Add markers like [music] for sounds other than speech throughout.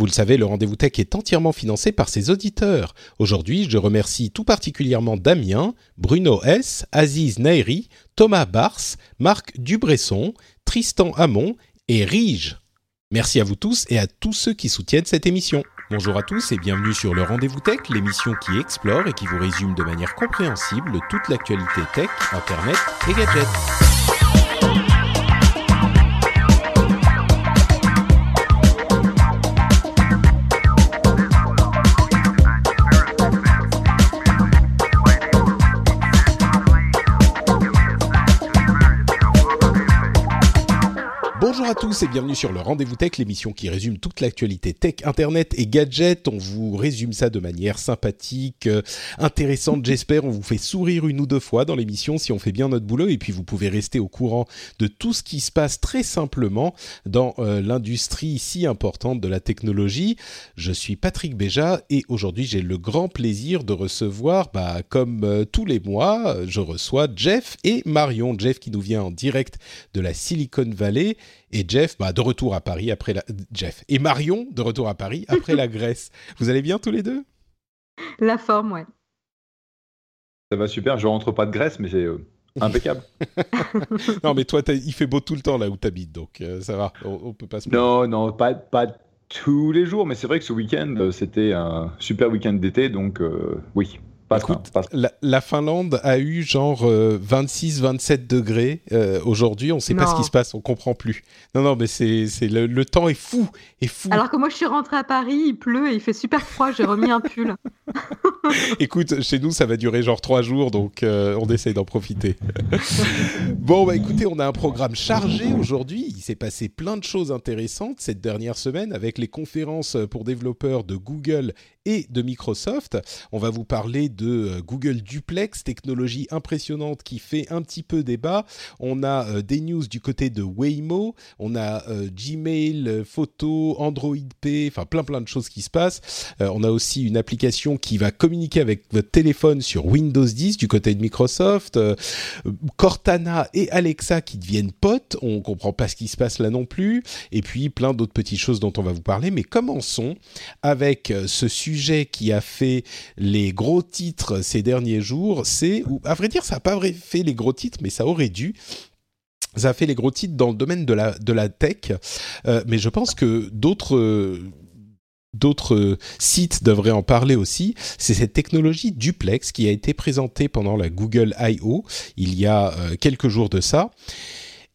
Vous le savez, le rendez-vous tech est entièrement financé par ses auditeurs. Aujourd'hui, je remercie tout particulièrement Damien, Bruno S, Aziz Nairi, Thomas Bars, Marc Dubresson, Tristan Hamon et Rige. Merci à vous tous et à tous ceux qui soutiennent cette émission. Bonjour à tous et bienvenue sur le Rendez-vous Tech, l'émission qui explore et qui vous résume de manière compréhensible toute l'actualité tech, internet et gadgets. Bonjour à tous et bienvenue sur le Rendez-vous Tech, l'émission qui résume toute l'actualité tech, internet et gadgets. On vous résume ça de manière sympathique, euh, intéressante, j'espère. On vous fait sourire une ou deux fois dans l'émission si on fait bien notre boulot et puis vous pouvez rester au courant de tout ce qui se passe très simplement dans euh, l'industrie si importante de la technologie. Je suis Patrick Béja et aujourd'hui j'ai le grand plaisir de recevoir, bah, comme euh, tous les mois, je reçois Jeff et Marion. Jeff qui nous vient en direct de la Silicon Valley et Jeff, bah, de retour à Paris après la... Jeff et Marion de retour à Paris après la Grèce. Vous allez bien tous les deux? La forme, ouais. Ça va super. Je rentre pas de Grèce, mais c'est euh, impeccable. [laughs] non, mais toi, il fait beau tout le temps là où tu habites, donc euh, ça va. On, on, peut pas se. Non, non, pas, pas tous les jours, mais c'est vrai que ce week-end, euh, c'était un super week-end d'été, donc euh, oui. Pas Écoute, la, la, Finlande a eu genre euh, 26-27 degrés euh, aujourd'hui. On ne sait non. pas ce qui se passe, on comprend plus. Non, non, mais c'est, c'est le, le, temps est fou, est fou. Alors que moi, je suis rentrée à Paris, il pleut et il fait super froid. J'ai remis un pull. [laughs] Écoute, chez nous, ça va durer genre trois jours, donc euh, on essaye d'en profiter. [laughs] bon, bah écoutez, on a un programme chargé aujourd'hui. Il s'est passé plein de choses intéressantes cette dernière semaine avec les conférences pour développeurs de Google de Microsoft. On va vous parler de Google Duplex, technologie impressionnante qui fait un petit peu débat. On a euh, des news du côté de Waymo, on a euh, Gmail, photo, Android P, enfin plein plein de choses qui se passent. Euh, on a aussi une application qui va communiquer avec votre téléphone sur Windows 10 du côté de Microsoft. Euh, Cortana et Alexa qui deviennent potes, on comprend pas ce qui se passe là non plus. Et puis plein d'autres petites choses dont on va vous parler. Mais commençons avec ce sujet qui a fait les gros titres ces derniers jours, c'est, à vrai dire, ça n'a pas fait les gros titres, mais ça aurait dû. Ça a fait les gros titres dans le domaine de la, de la tech, euh, mais je pense que d'autres d'autres sites devraient en parler aussi, c'est cette technologie duplex qui a été présentée pendant la Google I.O. il y a euh, quelques jours de ça.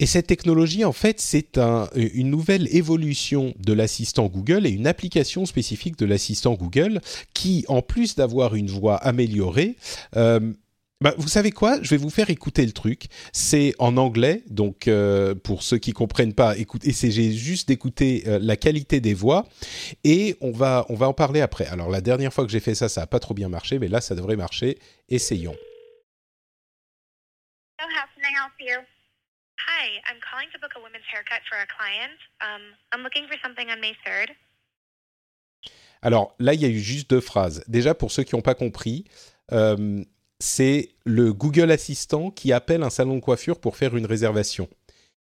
Et cette technologie, en fait, c'est un, une nouvelle évolution de l'assistant Google et une application spécifique de l'assistant Google qui, en plus d'avoir une voix améliorée, euh, bah, vous savez quoi? Je vais vous faire écouter le truc. C'est en anglais, donc euh, pour ceux qui comprennent pas, écoutez, essayez juste d'écouter euh, la qualité des voix et on va on va en parler après. Alors la dernière fois que j'ai fait ça, ça a pas trop bien marché, mais là ça devrait marcher. Essayons. How can? Hi, I'm calling to book a women's haircut for a client. Um, I'm looking for something on May 3rd. Alors là, il y a eu juste deux phrases. Déjà, pour ceux qui n'ont pas compris, euh, c'est le Google Assistant qui appelle un salon de coiffure pour faire une réservation.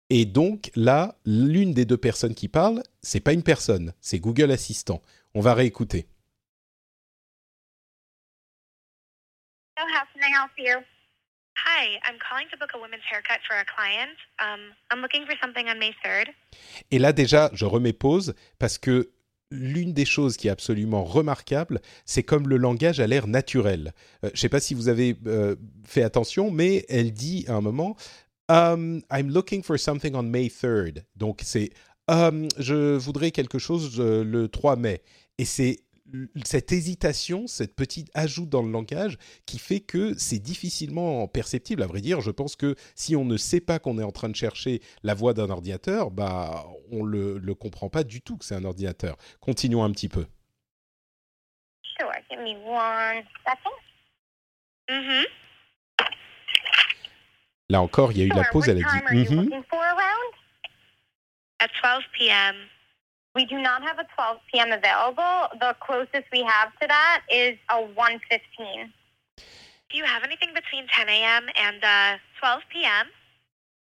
Et donc là, l'une des deux personnes qui parle, c'est pas une personne, c'est Google Assistant. On va réécouter. So how can I help you? Et là déjà, je remets pause parce que l'une des choses qui est absolument remarquable, c'est comme le langage a l'air naturel. Euh, je ne sais pas si vous avez euh, fait attention, mais elle dit à un moment um, I'm looking for something on May 3rd. Donc c'est um, je voudrais quelque chose euh, le 3 mai. Et c'est cette hésitation, cette petite ajout dans le langage qui fait que c'est difficilement perceptible. À vrai dire, je pense que si on ne sait pas qu'on est en train de chercher la voix d'un ordinateur, bah, on le, le comprend pas du tout que c'est un ordinateur. Continuons un petit peu. Sure, give me one second. Mm-hmm. Là encore, il y a eu la pause, elle a dit for around? At 12 p.m. We do not have a 12 p.m. available. The closest we have to that is a 1:15. Do you have anything between 10 a.m. and uh, 12 p.m.?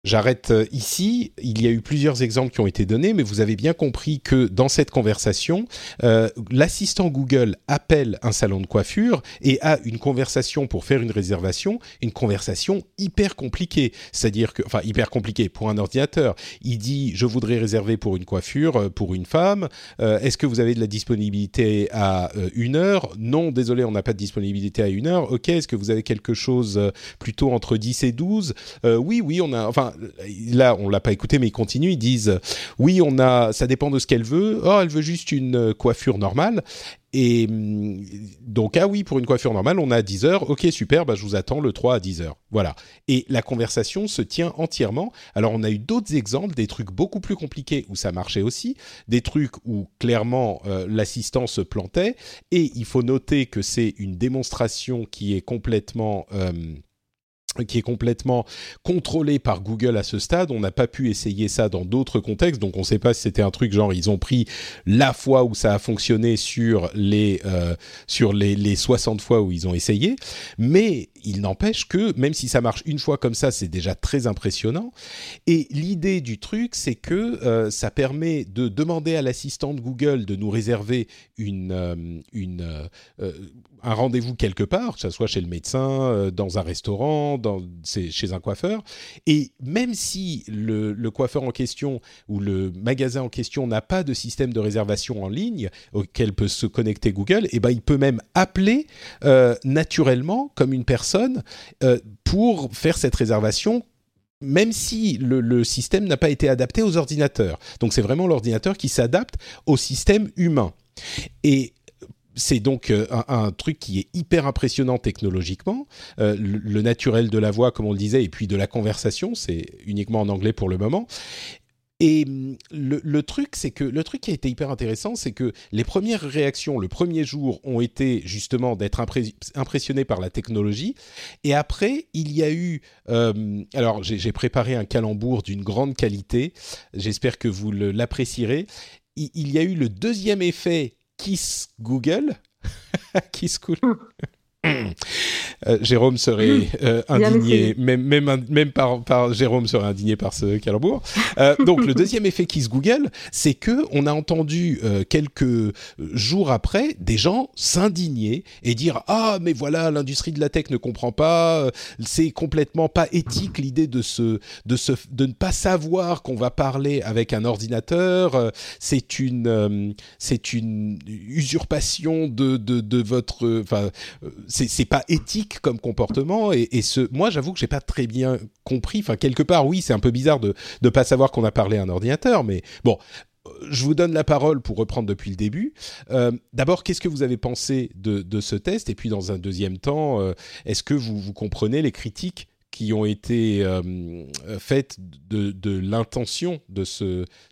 J'arrête euh, ici. Il y a eu plusieurs exemples qui ont été donnés, mais vous avez bien compris que dans cette conversation, euh, l'assistant Google appelle un salon de coiffure et a une conversation pour faire une réservation, une conversation hyper compliquée. C'est-à-dire que, enfin, hyper compliquée pour un ordinateur. Il dit, je voudrais réserver pour une coiffure euh, pour une femme. Est-ce que vous avez de la disponibilité à une heure? Non, désolé, on n'a pas de disponibilité à une heure. Ok, est-ce que vous avez quelque chose plutôt entre 10 et 12 Euh, Oui, oui, on a. Enfin, là, on l'a pas écouté, mais ils continuent. Ils disent oui, on a. Ça dépend de ce qu'elle veut. Oh, elle veut juste une euh, coiffure normale. Et hum, donc, ah oui, pour une coiffure normale, on a 10 heures. Ok, super, bah, je vous attends le 3 à 10 heures. Voilà. Et la conversation se tient entièrement. Alors, on a eu d'autres exemples, des trucs beaucoup plus compliqués où ça marchait aussi, des trucs où clairement euh, l'assistant se plantait. Et il faut noter que c'est une démonstration qui est complètement. euh, qui est complètement contrôlé par Google à ce stade. On n'a pas pu essayer ça dans d'autres contextes, donc on ne sait pas si c'était un truc genre ils ont pris la fois où ça a fonctionné sur les euh, sur les, les 60 fois où ils ont essayé. Mais il n'empêche que même si ça marche une fois comme ça, c'est déjà très impressionnant. Et l'idée du truc, c'est que euh, ça permet de demander à l'assistant de Google de nous réserver une euh, une un rendez-vous quelque part, que ce soit chez le médecin, dans un restaurant, chez un coiffeur. Et même si le, coiffeur en question ou le magasin en question n'a pas de système de réservation en ligne auquel peut se connecter Google, et ben il peut même appeler euh, naturellement comme une personne euh, pour faire cette réservation même si le, le système n'a pas été adapté aux ordinateurs. Donc c'est vraiment l'ordinateur qui s'adapte au système humain. Et c'est donc euh, un, truc qui est hyper impressionnant technologiquement. Euh, le, naturel de la voix, comme on le disait, et puis de la conversation, c'est uniquement en anglais pour le moment. Et hum, le, truc, c'est que le truc qui a été hyper intéressant, c'est que les premières réactions le premier jour ont été justement d'être impressionnés par la technologie. Et après, il y a eu. euh, alors, j'ai préparé un calembour d'une grande qualité. J'espère que vous l'apprécierez. Il y a eu le deuxième effet Kiss Google. [laughs] Kiss Cool. [laughs] Euh, Jérôme serait euh, Bien indigné, même, même, même par, par Jérôme serait indigné par ce calembour. Euh, donc le deuxième effet Kiss Google, c'est que on a entendu euh, quelques jours après des gens s'indigner et dire ah mais voilà l'industrie de la tech ne comprend pas, euh, c'est complètement pas éthique l'idée de se de se de ne pas savoir qu'on va parler avec un ordinateur, euh, c'est une euh, c'est une usurpation de de, de votre euh, enfin euh, c'est pas éthique comme comportement et, ce moi j'avoue que j'ai pas très bien compris enfin quelque part oui c'est un peu bizarre de de pas savoir qu'on a parlé à un ordinateur mais bon je vous donne la parole pour reprendre depuis le début. Euh, D'abord, qu'est-ce que vous avez pensé de, ce test? Et puis, dans un deuxième temps, euh, est-ce que vous, comprenez les critiques qui ont été euh, faites de, l'intention de,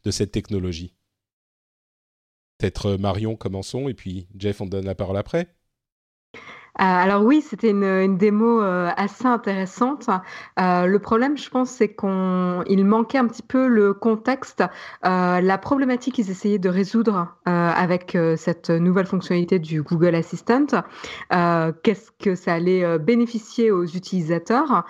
de cette technologie? Peut-être Marion, commençons, et puis Jeff, on donne la parole après. Euh, alors oui, c'était une, démo euh, assez intéressante. Euh, le problème, je pense, c'est qu'on, il manquait un petit peu le contexte, la problématique qu'ils essayaient de résoudre avec cette nouvelle fonctionnalité du Google Assistant. Qu'est-ce que ça allait bénéficier aux utilisateurs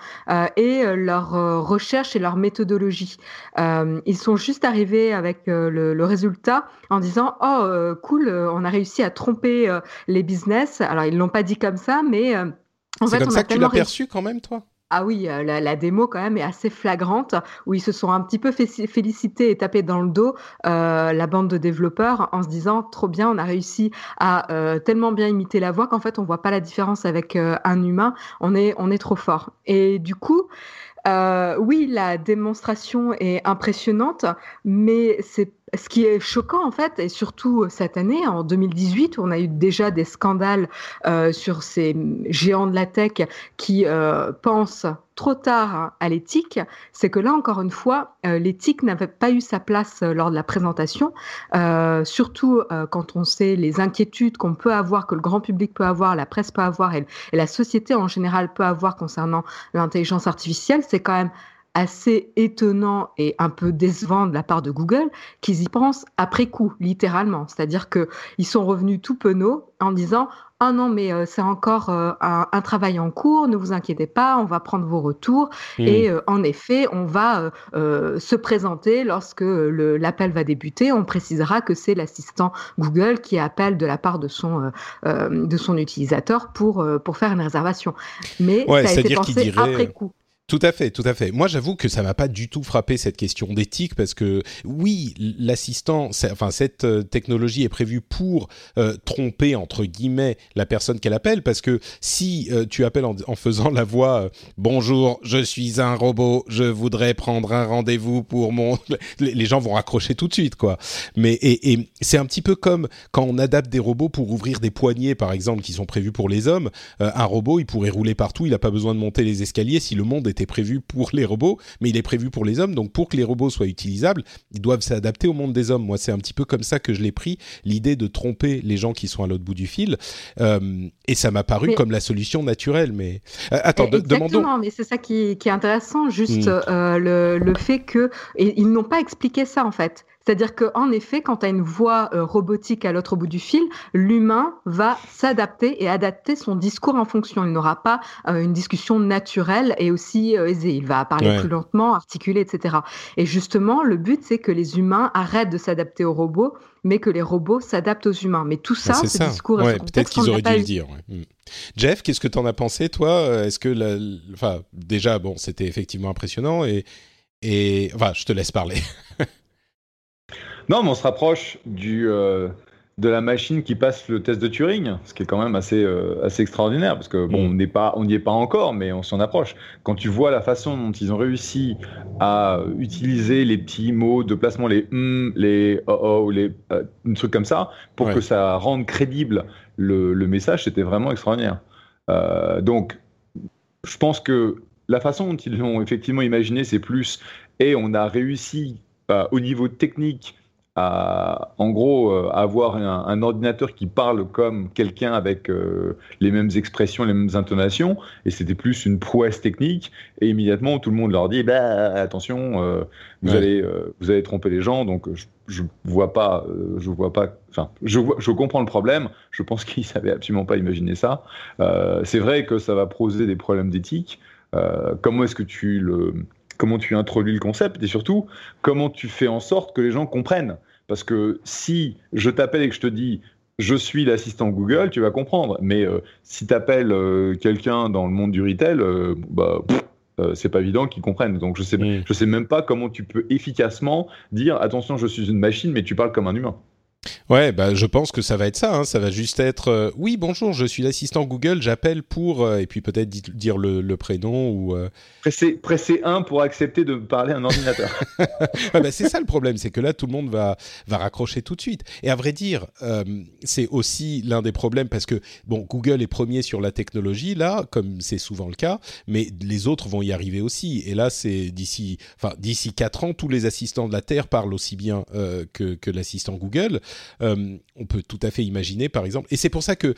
et leur recherche et leur méthodologie. Ils sont juste arrivés avec le, résultat en disant oh cool, on a réussi à tromper les business. Alors, ils l'ont pas dit comme ça, mais euh, en C'est fait, comme on ça a que tu l'as perçu quand même, toi? Ah oui, euh, la, la démo quand même est assez flagrante, où ils se sont un petit peu félicités et tapés dans le dos euh, la bande de développeurs en se disant trop bien, on a réussi à euh, tellement bien imiter la voix qu'en fait on voit pas la différence avec euh, un humain, on est on est trop fort. Et du coup. Oui, la démonstration est impressionnante, mais c'est ce qui est choquant en fait, et surtout cette année, en 2018, où on a eu déjà des scandales euh, sur ces géants de la tech qui euh, pensent trop tard à l'éthique, c'est que là encore une fois, euh, l'éthique n'avait pas eu sa place euh, lors de la présentation, euh, surtout euh, quand on sait les inquiétudes qu'on peut avoir, que le grand public peut avoir, la presse peut avoir et, et la société en général peut avoir concernant l'intelligence artificielle, c'est quand même assez étonnant et un peu décevant de la part de Google qu'ils y pensent après coup, littéralement. C'est-à-dire qu'ils sont revenus tout penauds en disant ah non, mais euh, c'est encore euh, un, un, travail en cours, ne vous inquiétez pas, on va prendre vos retours. Mmh. Et euh, en effet, on va se présenter lorsque l'appel va débuter. On précisera que c'est l'assistant Google qui appelle de la part de son, de son utilisateur pour, pour faire une réservation. Mais ouais, ça a été pensé dirait... après coup. Tout à fait, tout à fait. Moi, j'avoue que ça m'a pas du tout frappé cette question d'éthique parce que oui, l'assistant, enfin cette euh, technologie est prévue pour euh, tromper entre guillemets la personne qu'elle appelle parce que si euh, tu appelles en, faisant la voix bonjour, je suis un robot, je voudrais prendre un rendez-vous pour mon, les gens vont raccrocher tout de suite quoi. Mais et, et c'est un petit peu comme quand on adapte des robots pour ouvrir des poignées par exemple qui sont prévus pour les hommes. Un robot, il pourrait rouler partout, il n'a pas besoin de monter les escaliers si le monde était prévu pour les robots, mais il est prévu pour les hommes. Donc pour que les robots soient utilisables, ils doivent s'adapter au monde des hommes. Moi, c'est un petit peu comme ça que je l'ai pris, l'idée de tromper les gens qui sont à l'autre bout du fil. Euh, et ça m'a paru mais... comme la solution naturelle. Mais euh, attends, de, demandons. mais c'est ça qui, qui, est intéressant, juste mmh. euh, le, le, fait que et ils n'ont pas expliqué ça en fait. C'est-à-dire qu'en effet, quand tu as une voix euh, robotique à l'autre bout du fil, l'humain va s'adapter et adapter son discours en fonction. Il n'aura pas euh, une discussion naturelle et aussi euh, aisée. Il va parler ouais. plus lentement, articuler, etc. Et justement, le but, c'est que les humains arrêtent de s'adapter aux robots, mais que les robots s'adaptent aux humains. Mais tout ça, c'est ce ça. discours... Ouais, Peut-être qu'ils auraient dû le dire. Ouais. Jeff, qu'est-ce que tu en as pensé, toi Est-ce que, la... enfin, déjà, bon, c'était effectivement impressionnant et, et, enfin, je te laisse parler. [laughs] Non, mais on se rapproche du, euh, de la machine qui passe le test de Turing, ce qui est quand même assez, euh, assez extraordinaire, parce que bon, mm. on n'y est pas encore, mais on s'en approche. Quand tu vois la façon dont ils ont réussi à utiliser les petits mots de placement, les hum, les oh oh, les euh, trucs comme ça, pour ouais. que ça rende crédible le, le message, c'était vraiment extraordinaire. Euh, donc, je pense que la façon dont ils l'ont effectivement imaginé, c'est plus et on a réussi euh, au niveau technique à, en gros, euh, avoir un, un, ordinateur qui parle comme quelqu'un avec euh, les mêmes expressions, les mêmes intonations, et c'était plus une prouesse technique. Et immédiatement, tout le monde leur dit, bah, attention, euh, vous ouais. allez, euh, vous allez tromper les gens. Donc, je, je vois pas, euh, je vois pas. Enfin, je, je comprends le problème. Je pense [laughs] qu'ils savaient absolument pas imaginer ça. c'est vrai que ça va poser des problèmes d'éthique. comment est-ce que tu le comment tu introduis le concept et surtout comment tu fais en sorte que les gens comprennent. Parce que si je t'appelle et que je te dis je suis l'assistant Google, tu vas comprendre. Mais euh, si tu appelles euh, quelqu'un dans le monde du retail, euh, bah, c'est pas évident qu'ils comprennent. Donc je sais, mmh. je sais même pas comment tu peux efficacement dire attention, je suis une machine, mais tu parles comme un humain. Ouais, bah, je pense que ça va être ça. Hein. Ça va juste être euh, oui, bonjour, je suis l'assistant Google, j'appelle pour euh, et puis peut-être dire le, le, prénom ou euh... presser presser un pour accepter de parler à un ordinateur. [laughs] ouais, bah, c'est ça le problème, c'est que là tout le monde va va raccrocher tout de suite. Et à vrai dire, euh, c'est aussi l'un des problèmes parce que bon, Google est premier sur la technologie là, comme c'est souvent le cas, mais les autres vont y arriver aussi. Et là, c'est d'ici enfin d'ici quatre ans, tous les assistants de la Terre parlent aussi bien que que l'assistant Google. Euh, on peut tout à fait imaginer, par exemple. Et c'est pour ça que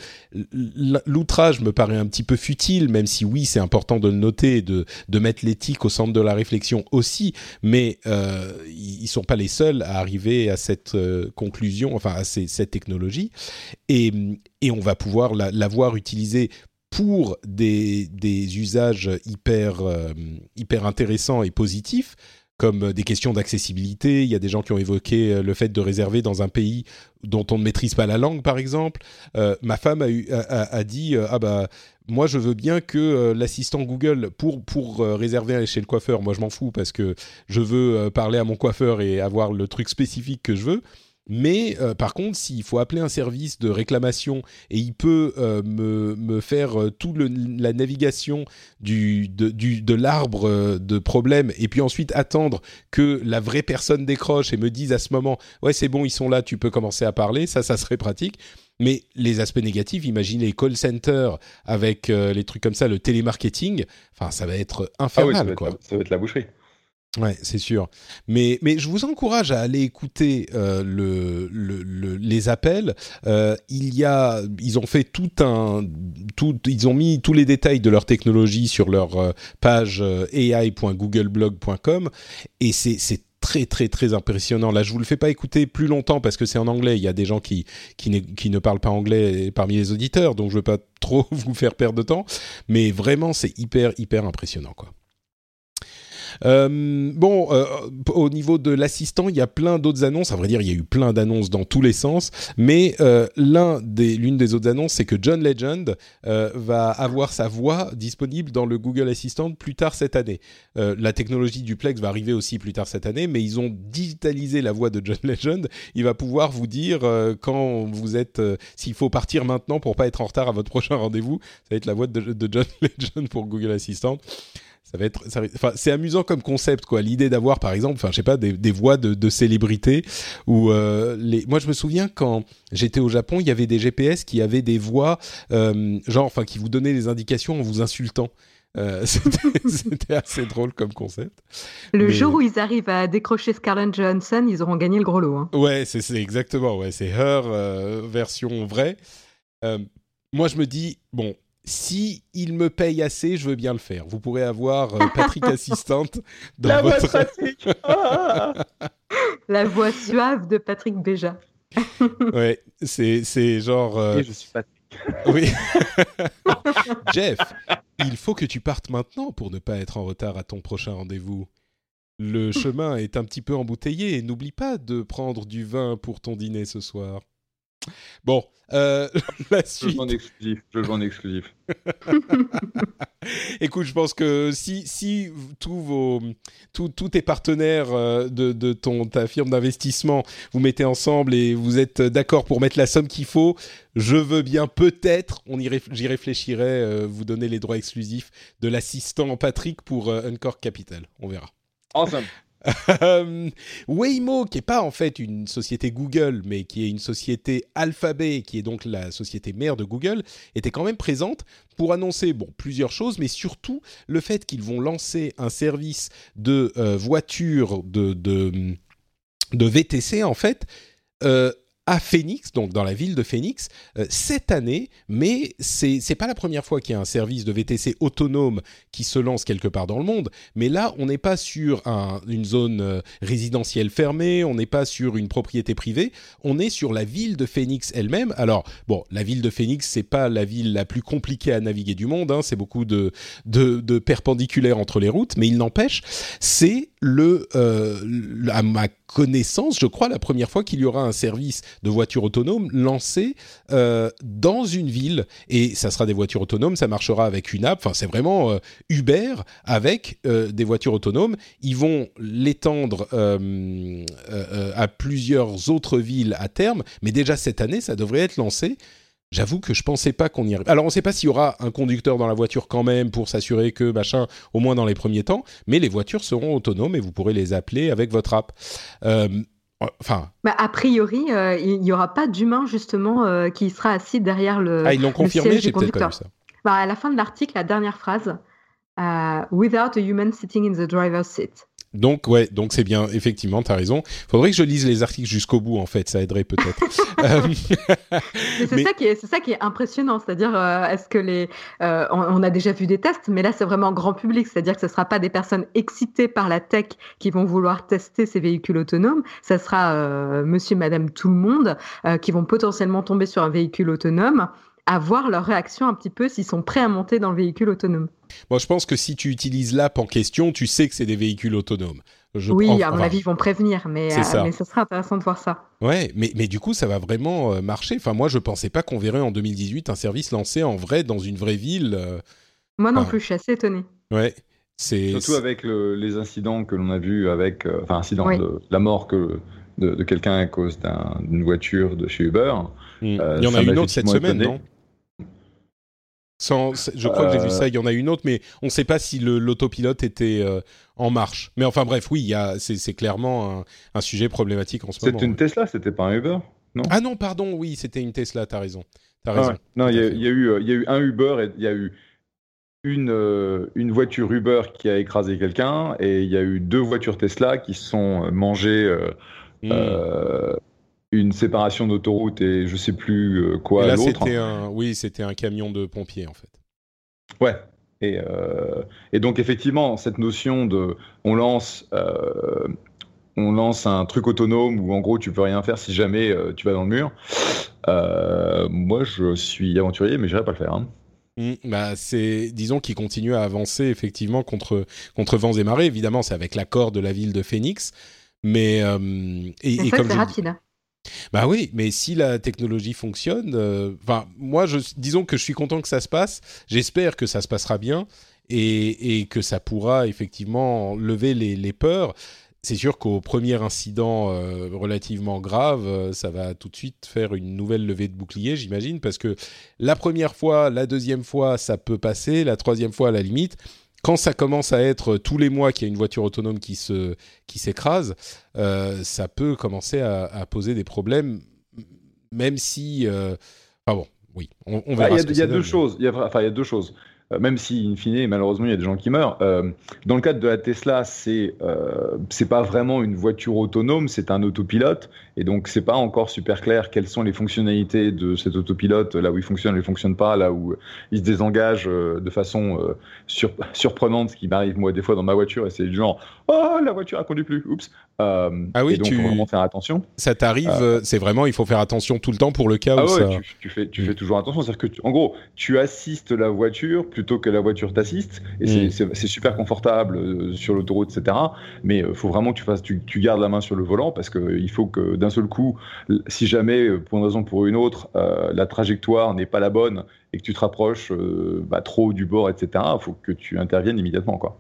l'outrage me paraît un petit peu futile, même si oui, c'est important de le noter, de, de mettre l'éthique au centre de la réflexion aussi. Mais euh, ils sont pas les seuls à arriver à cette euh, conclusion, enfin à cette technologie. Et, on va pouvoir la, voir utilisée pour des, usages hyper intéressants et positifs comme des questions d'accessibilité. Il y a des gens qui ont évoqué euh, le fait de réserver dans un pays dont on ne maîtrise pas la langue, par exemple. Euh, ma femme a, dit euh, ah bah moi je veux bien que euh, l'assistant Google pour pour euh, réserver chez le coiffeur, moi je m'en fous parce que je veux parler à mon coiffeur et avoir le truc spécifique que je veux. Mais euh, par contre, s'il faut appeler un service de réclamation et il peut euh, me, me, faire euh, toute la navigation du, de, du, de l'arbre de problèmes et puis ensuite attendre que la vraie personne décroche et me dise à ce moment ouais c'est bon ils sont là tu peux commencer à parler ça ça serait pratique mais les aspects négatifs, imaginez les call centers avec les trucs comme ça, le télémarketing, enfin ça va être infernal. Ah oui, quoi. ça va être la boucherie. Ouais, c'est sûr. Mais, mais je vous encourage à aller écouter euh, le, le, les appels. Euh, il y a, ils ont fait tout un, tout, ils ont mis tous les détails de leur technologie sur leur euh, page euh, ai.googleblog.com et c'est, c'est très très très impressionnant. Là, je vous le fais pas écouter plus longtemps parce que c'est en anglais. Il y a des gens qui qui, ne, qui ne parlent pas anglais parmi les auditeurs, donc je veux pas trop [laughs] vous faire perdre de temps. Mais vraiment, c'est hyper hyper impressionnant, quoi. Euh, bon, euh, au niveau de l'assistant, il y a plein d'autres annonces. À vrai dire, il y a eu plein d'annonces dans tous les sens. Mais euh, l'un des, l'une des autres annonces, c'est que John Legend va avoir sa voix disponible dans le Google Assistant plus tard cette année. la technologie duplex va arriver aussi plus tard cette année, mais ils ont digitalisé la voix de John [laughs] Legend. Il va pouvoir vous dire quand vous êtes, s'il faut partir maintenant pour pas être en retard à votre prochain rendez-vous. Ça va être la voix de John [laughs] Legend pour Google Assistant ça va être, enfin, c'est amusant comme concept, quoi. L'idée d'avoir, par exemple, enfin, je sais pas, des, des voix de, de célébrités ou euh, les. Moi, je me souviens quand j'étais au Japon, il y avait des GPS qui avaient des voix, euh, genre, enfin, qui vous donnaient des indications en vous insultant. Euh, [laughs] C'était assez drôle comme concept. Le jour où ils arrivent à décrocher Scarlett Johansson, ils auront gagné le gros lot. Hein. Ouais, c'est exactement. Ouais, c'est Her version vraie. Moi, je me dis, bon, si il me paye assez, je veux bien le faire. Vous pourrez avoir euh, Patrick [laughs] assistante dans La votre... voix Patrick. [laughs] La voix suave de Patrick Béja. [laughs] ouais, c'est c'est genre. Euh... Et je suis Patrick. oui. Jeff, il faut que tu partes maintenant pour ne pas être en retard à ton prochain rendez-vous. Le chemin est un petit peu embouteillé et n'oublie pas de prendre du vin pour ton dîner ce soir. Bon, euh, [laughs] la suite. Je le vends exclusif. Je vends exclusif. [laughs] Écoute, je pense que si, si tous vos, tous, tous tes partenaires euh, de, de ton, ta firme d'investissement vous mettez ensemble et vous êtes d'accord pour mettre la somme qu'il faut, je veux bien peut-être, on y j'y réfléchirai, euh, vous donner les droits exclusifs de l'assistant Patrick pour euh, Uncork Capital. On verra. Awesome. Euh, Waymo, qui est pas en fait une société Google, mais qui est une société Alphabet, qui est donc la société mère de Google, était quand même présente pour annoncer bon plusieurs choses, mais surtout le fait qu'ils vont lancer un service de euh, voiture de, de, de VTC en fait. Euh, à Phoenix, donc dans la ville de Phoenix, euh, cette année, mais c'est c'est pas la première fois qu'il y a un service de VTC autonome qui se lance quelque part dans le monde. Mais là, on n'est pas sur un, une zone euh, résidentielle fermée, on n'est pas sur une propriété privée, on est sur la ville de Phoenix elle-même. Alors bon, la ville de Phoenix, c'est pas la ville la plus compliquée à naviguer du monde, hein, c'est beaucoup de, de de perpendiculaires entre les routes, mais il n'empêche, c'est euh, à ma connaissance, je crois, la première fois qu'il y aura un service de voitures autonomes lancé euh, dans une ville. Et ça sera des voitures autonomes, ça marchera avec une app. Enfin, c'est vraiment euh, Uber avec des voitures autonomes. Ils vont l'étendre à plusieurs autres villes à terme. Mais déjà cette année, ça devrait être lancé. J'avoue que je pensais pas qu'on y arrive. Alors on ne sait pas s'il y aura un conducteur dans la voiture quand même pour s'assurer que machin, au moins dans les premiers temps, mais les voitures seront autonomes et vous pourrez les appeler avec votre app. Euh, enfin. Bah, a priori, euh, il n'y aura pas d'humain justement euh, qui sera assis derrière le. Ah ils l'ont confirmé, j'ai peut-être pas vu ça. Bah, à la fin de l'article, la dernière phrase, euh, without a human sitting in the driver's seat. Donc ouais, donc c'est bien. Effectivement, tu as raison. Faudrait que je lise les articles jusqu'au bout en fait, ça aiderait peut-être. [laughs] Euh, c'est ça qui est, c'est ça qui est impressionnant, c'est-à-dire euh, est-ce que les, euh, on, on, a déjà vu des tests, mais là c'est vraiment grand public, c'est-à-dire que ce sera pas des personnes excitées par la tech qui vont vouloir tester ces véhicules autonomes, ça sera Monsieur, Madame, tout le monde qui vont potentiellement tomber sur un véhicule autonome à voir leur réaction un petit peu s'ils sont prêts à monter dans le véhicule autonome. Bon, je pense que si tu utilises l'app en question, tu sais que c'est des véhicules autonomes. Je oui, prends... à mon enfin, avis, ils vont prévenir, mais, euh, ça. mais ce sera intéressant de voir ça. Ouais, mais, mais du coup, ça va vraiment euh, marcher. Enfin, moi, je pensais pas qu'on verrait en 2018 un service lancé en vrai dans une vraie ville. Euh... Moi non enfin, plus, je suis assez étonné. Ouais. C'est surtout avec le, les incidents que l'on a vus avec, euh, enfin, incident ouais. de la mort que de, quelqu'un à cause d'une voiture de chez Uber. Hmm. il y en a une autre cette semaine, non? Je crois que j'ai vu ça, il y en a une autre, mais on ne sait pas si l'autopilote était en marche. Mais enfin bref, oui, c'est clairement un, sujet problématique en ce moment. C'était une Tesla, c'était pas un Uber non? Ah non, pardon, oui, c'était une Tesla, t'as raison. As raison. Non, il y, a eu, y a eu un Uber et il y a eu une, euh, une voiture Uber qui a écrasé quelqu'un et il y a eu deux voitures Tesla qui sont mangées euh, hmm. euh, une séparation d'autoroute et je sais plus quoi l'autre. Oui, c'était un camion de pompiers en fait. Ouais. Et, et donc effectivement, cette notion de on lance on lance un truc autonome où en gros tu peux rien faire si jamais tu vas dans le mur. moi, je suis aventurier, mais j'irai pas le faire. Hein. Mmh, bah c'est, disons qu'il continue à avancer effectivement contre contre vents et marées. Évidemment, c'est avec l'accord de la ville de Phoenix, mais euh, et, comme c'est rapide. Bah oui, mais si la technologie fonctionne, euh, enfin moi, je, disons que je suis content que ça se passe. J'espère que ça se passera bien et, et que ça pourra effectivement lever les, les peurs c'est sûr qu'au premier incident euh, relativement grave, euh, ça va tout de suite faire une nouvelle levée de bouclier, j'imagine, parce que la première fois, la deuxième fois, ça peut passer, la troisième fois, à la limite. Quand ça commence à être tous les mois qu'il y a une voiture autonome qui se qui s'écrase, euh, ça peut commencer à, poser des problèmes, même si, enfin bon, oui, on, verra. Il y a, deux choses. Il y a, enfin, il y a deux choses. Euh, même si, in fine, malheureusement, il y a des gens qui meurent. Euh, dans le cadre de la Tesla, c'est euh, c'est pas vraiment une voiture autonome, c'est un autopilote, et donc c'est pas encore super clair quelles sont les fonctionnalités de cet autopilote, là où il fonctionne, il fonctionne pas, là où il se désengage de façon surprenante, ce qui m'arrive moi des fois dans ma voiture, et c'est du genre, oh la voiture a conduit plus, oups. ah oui, et donc tu... faut vraiment faire attention. Ça t'arrive, c'est vraiment, il faut faire attention tout le temps pour le cas ah où ça... tu, tu, fais, tu fais toujours attention, c'est-à-dire que, en gros, tu assistes la voiture plutôt que la voiture t'assiste. Et c'est mm. super confortable euh, sur l'autoroute, etc. Mais il euh, faut vraiment que tu, fasses, tu, gardes la main sur le volant parce qu'il faut que d'un seul coup, si jamais, euh, pour une raison ou pour une autre, la trajectoire n'est pas la bonne et que tu te rapproches bah, trop du bord, etc., il faut que tu interviennes immédiatement. Quoi.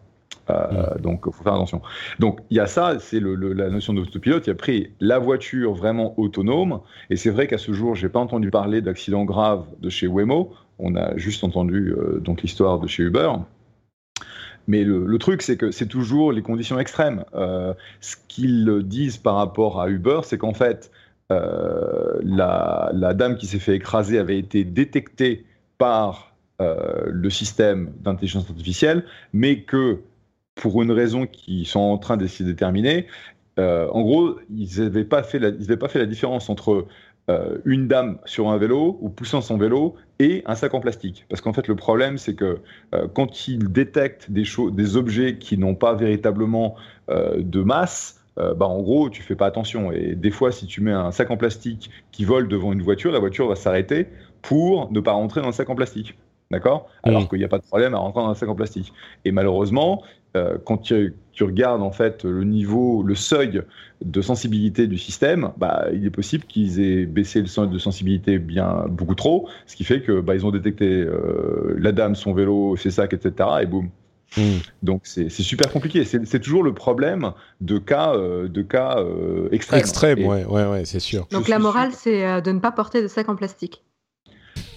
Mm. Donc, il faut faire attention. Donc, il y a ça, c'est la notion d'autopilote. Il y a pris la voiture vraiment autonome. Et c'est vrai qu'à ce jour, j'ai pas entendu parler d'accident grave de chez Waymo. On a juste entendu euh, donc l'histoire de chez Uber. Mais le, truc, c'est que c'est toujours les conditions extrêmes. Euh, ce qu'ils disent par rapport à Uber, c'est qu'en fait, euh, la, dame qui s'est fait écraser avait été détectée par le système d'intelligence artificielle, mais que pour une raison qu'ils sont en train d'essayer de déterminer, en gros, ils n'avaient pas, pas fait la différence entre euh, une dame sur un vélo ou poussant son vélo et un sac en plastique. Parce qu'en fait, le problème, c'est que euh, quand ils détectent des, des objets qui n'ont pas véritablement euh, de masse, bah, en gros, tu fais pas attention. Et des fois, si tu mets un sac en plastique qui vole devant une voiture, la voiture va s'arrêter pour ne pas rentrer dans le sac en plastique. D'accord? Alors qu'il n'y a pas de problème à rentrer dans un sac en plastique. Et malheureusement, quand tu, regardes en fait le niveau, le seuil de sensibilité du système, bah, il est possible qu'ils aient baissé le seuil de sensibilité bien beaucoup trop, ce qui fait que bah, ils ont détecté euh, la dame, son vélo, ses sacs, etc. Et boum. Hmm. Donc c'est super compliqué. C'est toujours le problème de cas, euh, de cas extrêmes. Extrême, ouais, ouais, ouais, c'est sûr. Donc la morale, c'est de ne pas porter de sac en plastique.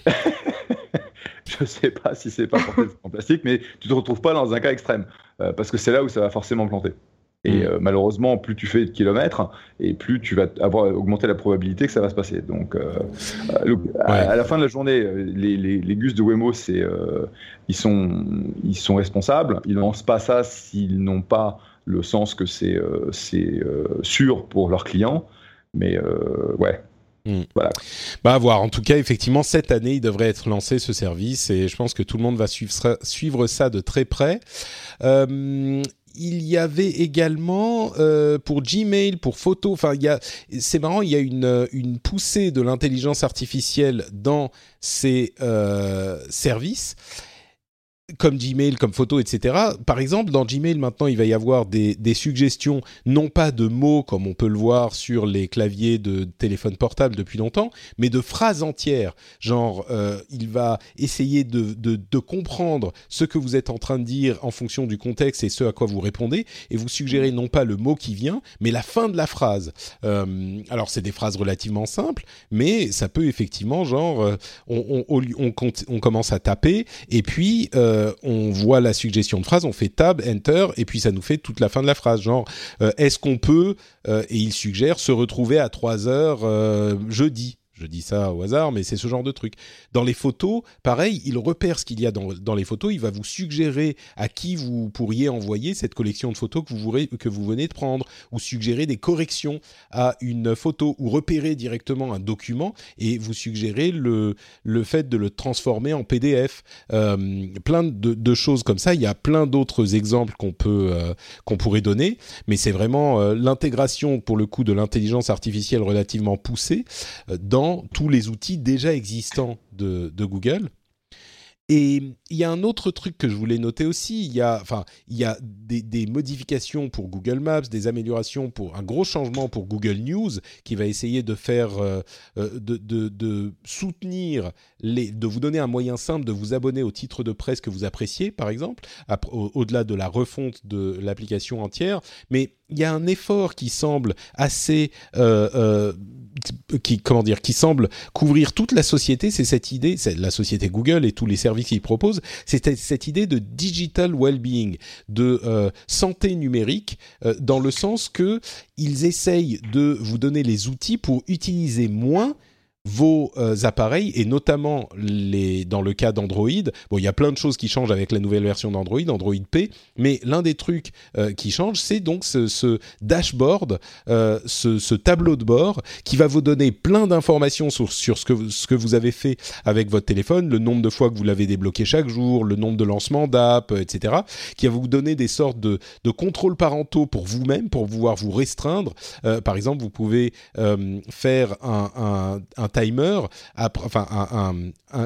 [laughs] je sais pas si c'est pas porté en plastique, mais tu te retrouves pas dans un cas extrême, euh, parce que c'est là où ça va forcément planter. Et mm. euh, malheureusement, plus tu fais de kilomètres, et plus tu vas avoir augmenter la probabilité que ça va se passer. Donc, euh, à, la fin de la journée, les, les, gus de Wemo, c'est ils sont ils sont responsables. Ils lancent pas ça s'ils n'ont pas le sens que c'est c'est sûr pour leurs clients. Mais ouais, Hmm. Voilà. Bah à voir. En tout cas, effectivement, cette année, il devrait être lancé ce service et je pense que tout le monde va suivre, suivre ça de très près. Euh, il y avait également euh, pour Gmail, pour photo, enfin il y a, c'est marrant, il y a une, une poussée de l'intelligence artificielle dans ces euh, services comme Gmail, comme photo, etc. Par exemple, dans Gmail, maintenant, il va y avoir des, des, suggestions, non pas de mots comme on peut le voir sur les claviers de téléphone portable depuis longtemps, mais de phrases entières. Genre, euh, il va essayer de, de, de, comprendre ce que vous êtes en train de dire en fonction du contexte et ce à quoi vous répondez, et vous suggérez non pas le mot qui vient, mais la fin de la phrase. Euh, alors, c'est des phrases relativement simples, mais ça peut effectivement, genre, euh, on, on, on, on, commence à taper, et puis... Euh, euh, on voit la suggestion de phrase, on fait tab, enter, et puis ça nous fait toute la fin de la phrase. Genre, euh, est-ce qu'on peut, euh, et il suggère, se retrouver à 3 heures jeudi je dis ça au hasard, mais c'est ce genre de truc. Dans les photos, pareil, il repère ce qu'il y a dans, dans, les photos, il va vous suggérer à qui vous pourriez envoyer cette collection de photos que vous, que vous venez de prendre, ou suggérer des corrections à une photo, ou repérer directement un document et vous suggérer le, le fait de le transformer en PDF. Euh, plein de, choses comme ça. Il y a plein d'autres exemples qu'on euh, qu'on pourrait donner, mais c'est vraiment euh, l'intégration pour le coup de l'intelligence artificielle relativement poussée dans tous les outils déjà existants de, Google. Et il y a un autre truc que je voulais noter aussi. Il y a, enfin, il y a des, modifications pour Google Maps, des améliorations pour un gros changement pour Google News qui va essayer de faire, euh, euh, de, soutenir les, de vous donner un moyen simple de vous abonner au titre de presse que vous appréciez, par exemple, au-delà de la refonte de l'application entière. Mais il y a un effort qui semble assez euh, qui comment dire qui semble couvrir toute la société, c'est cette idée, c'est la société Google et tous les services qu'ils proposent, c'est cette idée de digital well-being, de euh, santé numérique, euh, dans le sens que ils essayent de vous donner les outils pour utiliser moins vos euh, appareils et notamment les dans le cas d'Android. Bon, il y a plein de choses qui changent avec la nouvelle version d'Android, Android P, mais l'un des trucs euh, qui change, c'est donc ce, dashboard, euh, ce, tableau de bord qui va vous donner plein d'informations sur, sur ce, que, ce que vous avez fait avec votre téléphone, le nombre de fois que vous l'avez débloqué chaque jour, le nombre de lancements d'app, etc., qui va vous donner des sortes de, de contrôles parentaux pour vous-même, pour pouvoir vous restreindre. par exemple, vous pouvez faire un, timer, enfin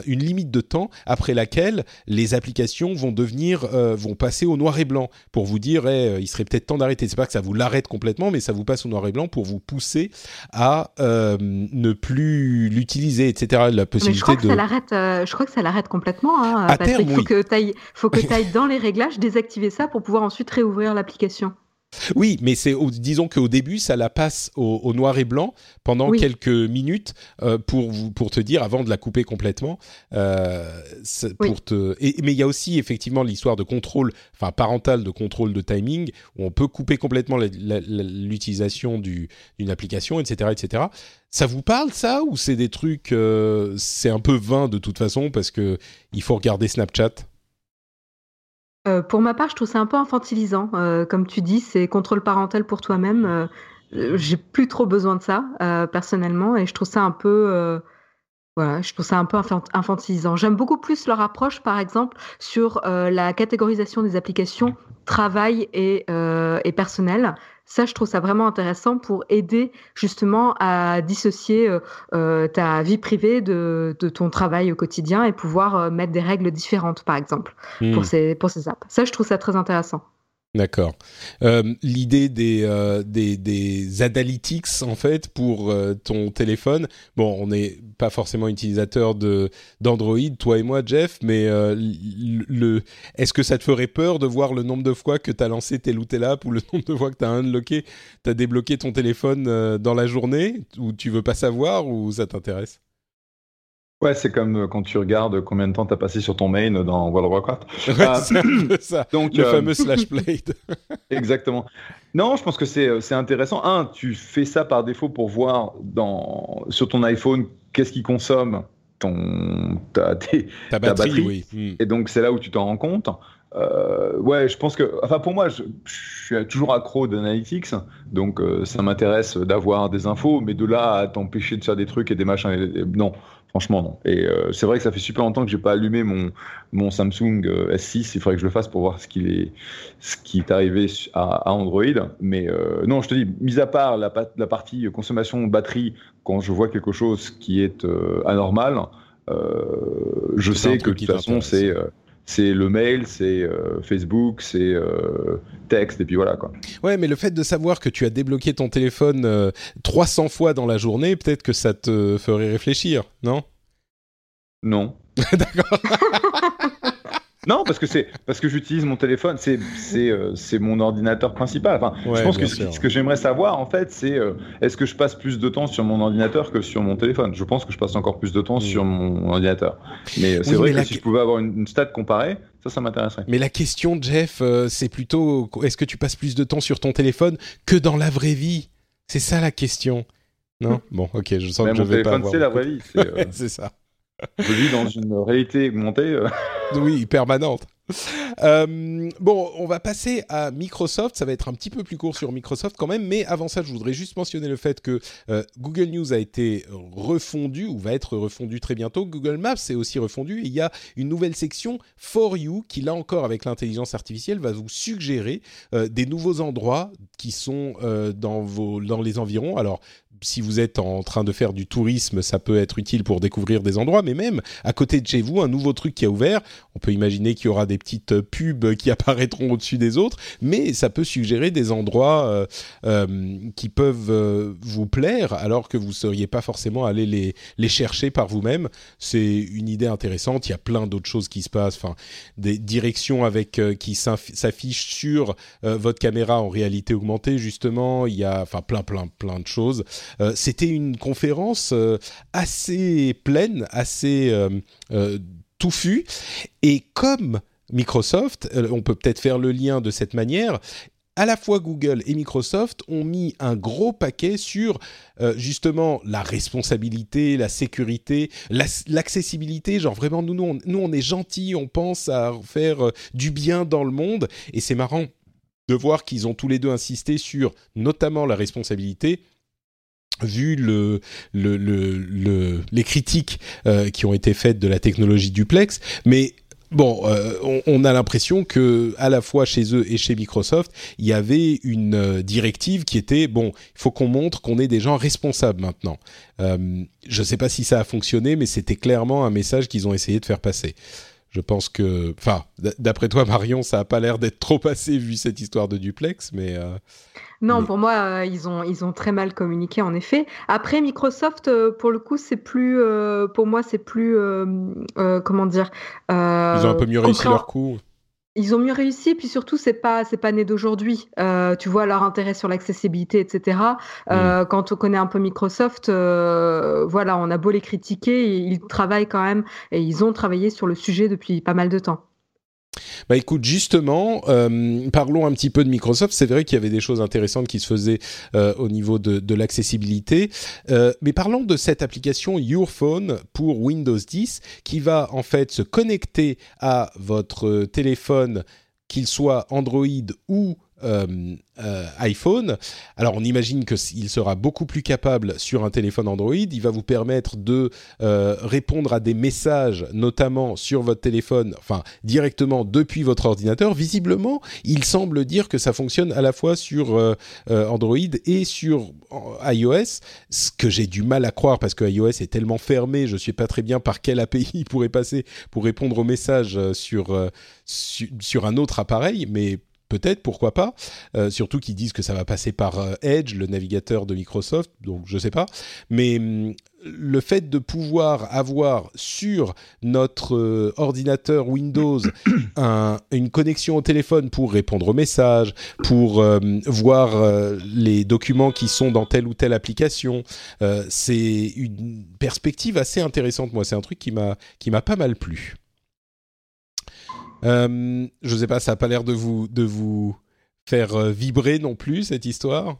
une limite de temps après laquelle les applications vont devenir, euh, vont passer au noir et blanc pour vous dire, eh, il serait peut-être temps d'arrêter. C'est pas que ça vous l'arrête complètement, mais ça vous passe au noir et blanc pour vous pousser à euh, ne plus l'utiliser, etc. La possibilité je crois que ça l'arrête. Euh, je crois que ça l'arrête complètement. Hein, à terme, il faut que faut que tu ailles dans les réglages, désactiver ça pour pouvoir ensuite réouvrir l'application. Oui, mais c'est disons qu'au début, ça la passe au, noir et blanc pendant quelques minutes euh, pour pour te dire avant de la couper complètement. Euh, pour te. mais il y a aussi effectivement l'histoire de contrôle, enfin parental de contrôle de timing où on peut couper complètement l'utilisation d'une application, etc., etc. Ça vous parle ça ou c'est des trucs, euh, c'est un peu vain de toute façon parce que il faut regarder Snapchat? Euh, pour ma part, je trouve ça un peu infantilisant. Euh, comme tu dis, c'est contrôle parental pour toi-même. Euh, j'ai plus trop besoin de ça, personnellement, et je trouve ça un peu, voilà, je trouve ça un peu infantilisant. J'aime beaucoup plus leur approche, par exemple, sur la catégorisation des applications travail et, et personnel. Ça, je trouve ça vraiment intéressant pour aider justement à dissocier euh, euh, ta vie privée de, ton travail au quotidien et pouvoir euh, mettre des règles différentes, par exemple, pour, hmm. ces, pour ces apps. Ça, je trouve ça très intéressant. D'accord. Euh, L'idée des, euh, des, des analytics en fait pour euh, ton téléphone. Bon, on n'est pas forcément utilisateur d'Android, toi et moi, Jeff, mais euh, le, est-ce que ça te ferait peur de voir le nombre de fois que tu as lancé telle ou telle app ou le [laughs] nombre de fois que tu as unlocké, tu débloqué ton téléphone dans la journée ou tu veux pas savoir ou ça t'intéresse? Ouais, c'est comme euh, quand tu regardes combien de temps tu as passé sur ton main dans World of Warcraft. Ouais, ça. [laughs] Donc, le euh, fameux slash blade. [laughs] exactement. Non, je pense que c'est euh, intéressant. Un, tu fais ça par défaut pour voir dans, sur ton iPhone qu'est-ce qui consomme ton, ta, [laughs] ta batterie. Oui. Hmm. Et donc, c'est là où tu t'en rends compte. Euh, ouais, je pense que, enfin pour moi, je, suis toujours accro d'analytics, donc ça m'intéresse d'avoir des infos, mais de là à t'empêcher de faire des trucs et des machins, non. Franchement, non. Et euh, c'est vrai que ça fait super longtemps que j'ai pas allumé mon, mon Samsung euh, S6. Il faudrait que je le fasse pour voir ce, qu'il est, ce qui est arrivé à, Android. Mais euh, non, je te dis, mis à part la, la partie consommation batterie, quand je vois quelque chose qui est anormal, je sais que de toute façon, c'est c'est le mail, c'est Facebook, c'est texte, et puis voilà quoi. Ouais, mais le fait de savoir que tu as débloqué ton téléphone 300 fois dans la journée, peut-être que ça te ferait réfléchir, non? Non. [laughs] D'accord. [laughs] Non, parce que c'est parce que j'utilise mon téléphone, c'est c'est euh, c'est mon ordinateur principal. Enfin, je pense que ce, que j'aimerais savoir en fait, c'est euh, est-ce que je passe plus de temps sur mon ordinateur que sur mon téléphone? Je pense que je passe encore plus de temps mm. sur mon ordinateur. Mais euh, c'est vrai que si je pouvais avoir une, une stat comparée, ça, ça m'intéresserait. Mais la question, Jeff, c'est plutôt est-ce que tu passes plus de temps sur ton téléphone que dans la vraie vie? C'est ça la question. Non? [laughs] Bon, ok, je sens que je vais pas. Mon téléphone, c'est la vraie vie. C'est [laughs] ça. Je vis dans une réalité augmentée. Euh. [laughs] Oui, permanente. Euh, bon, on va passer à Microsoft. Ça va être un petit peu plus court sur Microsoft quand même, mais avant ça, je voudrais juste mentionner le fait que euh, Google News a été refondu ou va être refondu très bientôt. Google Maps est aussi refondu. Et il y a une nouvelle section For You qui, là encore, avec l'intelligence artificielle, va vous suggérer des nouveaux endroits qui sont dans, vos, dans les environs. Alors, si vous êtes en train de faire du tourisme, ça peut être utile pour découvrir des endroits, mais même à côté de chez vous, un nouveau truc qui a ouvert, on peut imaginer qu'il y aura des petites pubs qui [laughs] apparaîtront au-dessus des autres, mais ça peut suggérer des endroits euh, euh, qui peuvent euh, vous plaire alors que vous ne seriez pas forcément allé les, les chercher par vous-même. C'est une idée intéressante, il y a plein d'autres choses qui se passent, enfin des directions avec qui s'affichent sur votre caméra en réalité augmentée justement, il y a enfin plein plein plein de choses. Euh, c'était une conférence euh, assez pleine, assez euh, touffue. Et comme Microsoft, on peut peut-être faire le lien de cette manière, à la fois Google et Microsoft ont mis un gros paquet sur justement la responsabilité, la sécurité, l'accessibilité. genre vraiment, nous, nous on, nous, on est gentils, on pense à faire du bien dans le monde. Et c'est marrant de voir qu'ils ont tous les deux insisté sur notamment la responsabilité vu le, le, le, les critiques euh, qui ont été faites de la technologie duplex, mais Bon, euh, on, a l'impression que à la fois chez eux et chez Microsoft, il y avait une euh, directive qui était bon, il faut qu'on montre qu'on est des gens responsables maintenant. je ne sais pas si ça a fonctionné, mais c'était clairement un message qu'ils ont essayé de faire passer. Je pense que, enfin, d'après toi, Marion, ça a pas l'air d'être trop passé vu cette histoire de duplex, mais. Non, pour moi, euh, ils, ont, ils ont très mal communiqué, en effet. Après, Microsoft, euh, pour le coup, c'est plus, euh, pour moi, c'est plus, comment dire. ils ont un peu mieux réussi leur coup. Ils ont mieux réussi, puis surtout, c'est pas, c'est pas né d'aujourd'hui. tu vois leur intérêt sur l'accessibilité, etc. Mm. Quand on connaît un peu Microsoft, voilà, on a beau les critiquer, ils travaillent quand même et ils ont travaillé sur le sujet depuis pas mal de temps. Bah écoute, justement, euh, parlons un petit peu de Microsoft. C'est vrai qu'il y avait des choses intéressantes qui se faisaient euh, au niveau de, l'accessibilité. Euh, mais parlons de cette application Your Phone pour Windows 10 qui va en fait se connecter à votre téléphone, qu'il soit Android ou euh, euh, iPhone. Alors on imagine qu'il sera beaucoup plus capable sur un téléphone Android. Il va vous permettre de euh, répondre à des messages, notamment sur votre téléphone, enfin directement depuis votre ordinateur. Visiblement, il semble dire que ça fonctionne à la fois sur Android et sur iOS, ce que j'ai du mal à croire parce que iOS est tellement fermé. Je ne sais pas très bien par quelle API il pourrait passer pour répondre aux messages sur, sur, sur un autre appareil, mais peut-être, pourquoi pas. Euh, surtout qu'ils disent que ça va passer par euh, Edge, le navigateur de Microsoft, donc je sais pas. Mais hum, le fait de pouvoir avoir sur notre euh, ordinateur Windows [coughs] une connexion au téléphone pour répondre aux messages, pour voir les documents qui sont dans telle ou telle application, c'est une perspective assez intéressante. Moi, c'est un truc qui m'a pas mal plu. Euh, je sais pas, ça a pas l'air de vous de vous faire euh, vibrer non plus cette histoire?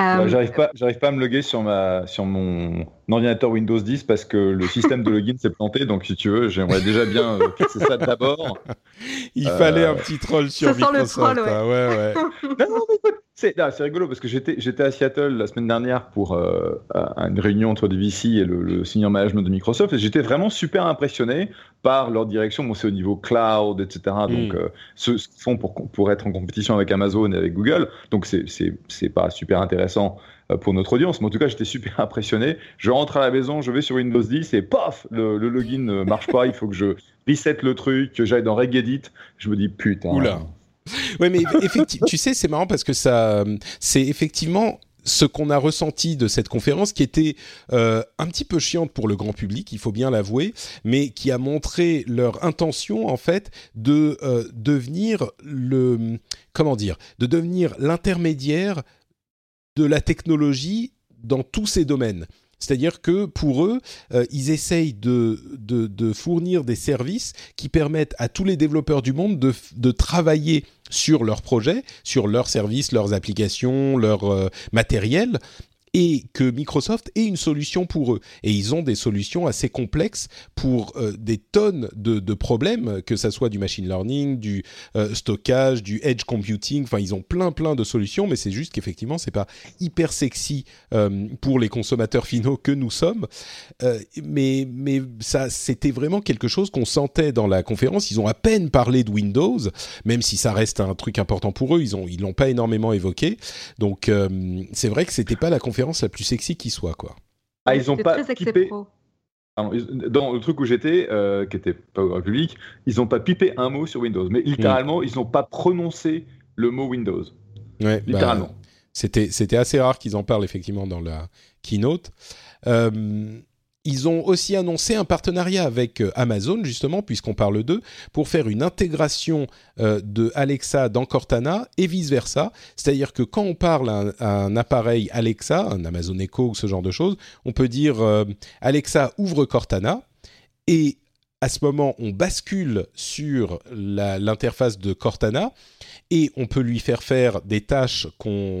Euh, j'arrive pas, j'arrive pas à me loguer sur ma sur mon ordinateur Windows 10 parce que le système de login s'est planté. Donc si tu veux, j'aimerais déjà bien fixer ça d'abord. [laughs] Il fallait un petit troll sur ça Microsoft. Sent le troll, ouais. Hein, ouais, ouais. [laughs] non, non, C'est rigolo parce que j'étais à Seattle la semaine dernière pour euh, une réunion entre le VC et le, senior management de Microsoft et j'étais vraiment super impressionné par leur direction. Bon, c'est au niveau cloud, etc. Donc, mm. euh, ce, qu'ils font pour, pour être en compétition avec Amazon et avec Google. Donc, c'est pas super intéressant euh, pour notre audience. Mais en tout cas, j'étais super [laughs] impressionné. Je rentre à la maison, je vais sur Windows 10 et paf, le, login ne marche pas. il faut que je reset le truc, que j'aille dans Regedit. Je me dis putain. Oula. Oui, mais effectivement, tu sais, c'est marrant parce que ça, c'est effectivement ce qu'on a ressenti de cette conférence qui était euh, un petit peu chiante pour le grand public, il faut bien l'avouer, mais qui a montré leur intention en fait de euh, devenir le comment dire, de devenir l'intermédiaire de la technologie dans tous ces domaines. C'est-à-dire que pour eux, euh, ils essayent de, fournir des services qui permettent à tous les développeurs du monde de, de travailler sur leurs projets, sur leurs services, leurs applications, leur euh, matériel, et que Microsoft ait une solution pour eux. Et ils ont des solutions assez complexes pour euh, des tonnes de, problèmes, que ça soit du machine learning, du euh, stockage, du edge computing. Enfin, ils ont plein plein de solutions, mais c'est juste qu'effectivement, c'est pas hyper sexy euh, pour les consommateurs finaux que nous sommes. mais mais ça, c'était vraiment quelque chose qu'on sentait dans la conférence. Ils ont à peine parlé de Windows, même si ça reste un truc important pour eux. Ils ont ils l'ont pas énormément évoqué. Donc c'est vrai que c'était pas la conférence la plus sexy qui soit, quoi. Ah, ils ont pas pipé... dans le truc où j'étais, euh, qui était pas au public, ils ont pas pipé un mot sur Windows, mais littéralement, hmm. ils n'ont pas prononcé le mot Windows. Ouais, bah, littéralement. c'était, c'était assez rare qu'ils en parlent effectivement dans la keynote. Euh, ils ont aussi annoncé un partenariat avec euh, Amazon, justement, puisqu'on parle d'eux, pour faire une intégration euh, de Alexa dans Cortana et vice-versa. C'est-à-dire que quand on parle à un, appareil Alexa, un Amazon Echo ou ce genre de choses, on peut dire euh, Alexa ouvre Cortana et à ce moment, on bascule sur l'interface de Cortana et on peut lui faire faire des tâches qu'on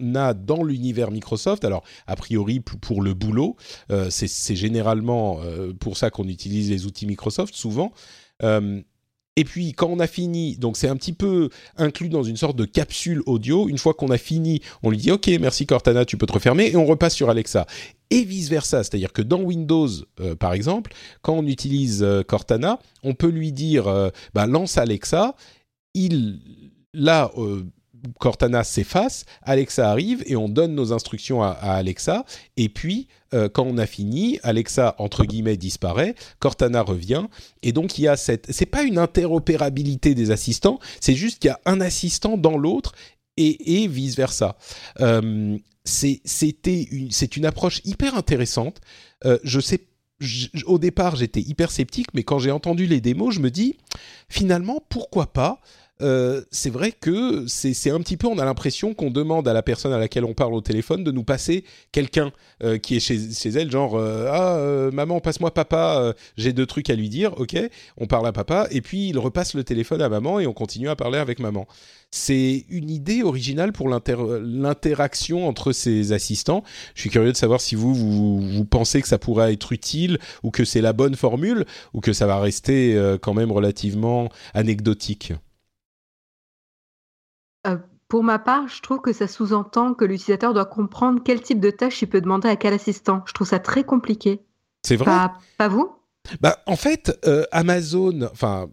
On a dans l'univers Microsoft, alors a priori pour le boulot, euh, c'est généralement euh, pour ça qu'on utilise les outils Microsoft souvent. Euh, et puis quand on a fini, donc c'est un petit peu inclus dans une sorte de capsule audio. Une fois qu'on a fini, on lui dit OK, merci Cortana, tu peux te refermer et on repasse sur Alexa. Et vice versa, c'est-à-dire que dans Windows, par exemple, quand on utilise Cortana, on peut lui dire bah, lance Alexa. Il là Cortana s'efface, Alexa arrive et on donne nos instructions à, Alexa. Et puis, euh, quand on a fini, Alexa entre guillemets disparaît, Cortana revient. Et donc il y a cette, c'est pas une interopérabilité des assistants, c'est juste qu'il y a un assistant dans l'autre et, vice versa. Euh, c'était une, une approche hyper intéressante. Euh, je sais au départ, j'étais hyper sceptique, mais quand j'ai entendu les démos, je me dis finalement pourquoi pas euh, c'est vrai que c'est un petit peu, on a l'impression qu'on demande à la personne à laquelle on parle au téléphone de nous passer quelqu'un euh, qui est chez, elle, genre euh, ah maman passe-moi papa, j'ai deux trucs à lui dire, ok, on parle à papa et puis il repasse le téléphone à maman et on continue à parler avec maman. C'est une idée originale pour l'interaction entre ces assistants. Je suis curieux de savoir si vous, vous, vous pensez que ça pourrait être utile ou que c'est la bonne formule ou que ça va rester quand même relativement anecdotique. Pour ma part, je trouve que ça sous-entend que l'utilisateur doit comprendre quel type de tâche il peut demander à quel assistant. Je trouve ça très compliqué. C'est vrai? Pas, vous? Bah, en fait, euh, Amazon, enfin,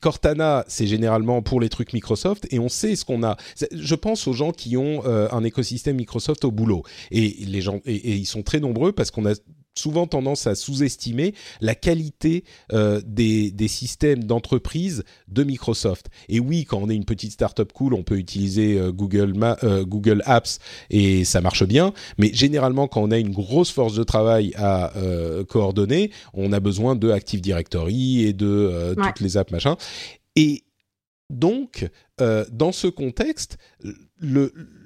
Cortana, c'est généralement pour les trucs Microsoft et on sait ce qu'on a. Je pense aux gens qui ont euh, un écosystème Microsoft au boulot et les gens et ils sont très nombreux parce qu'on a souvent tendance à sous-estimer la qualité euh, des, des, systèmes d'entreprise de Microsoft. Et oui, quand on est une petite startup cool, on peut utiliser euh, Google, euh, Google Apps et ça marche bien. Mais généralement, quand on a une grosse force de travail à coordonner, on a besoin de Active Directory et de toutes les apps machin. Et donc, dans ce contexte,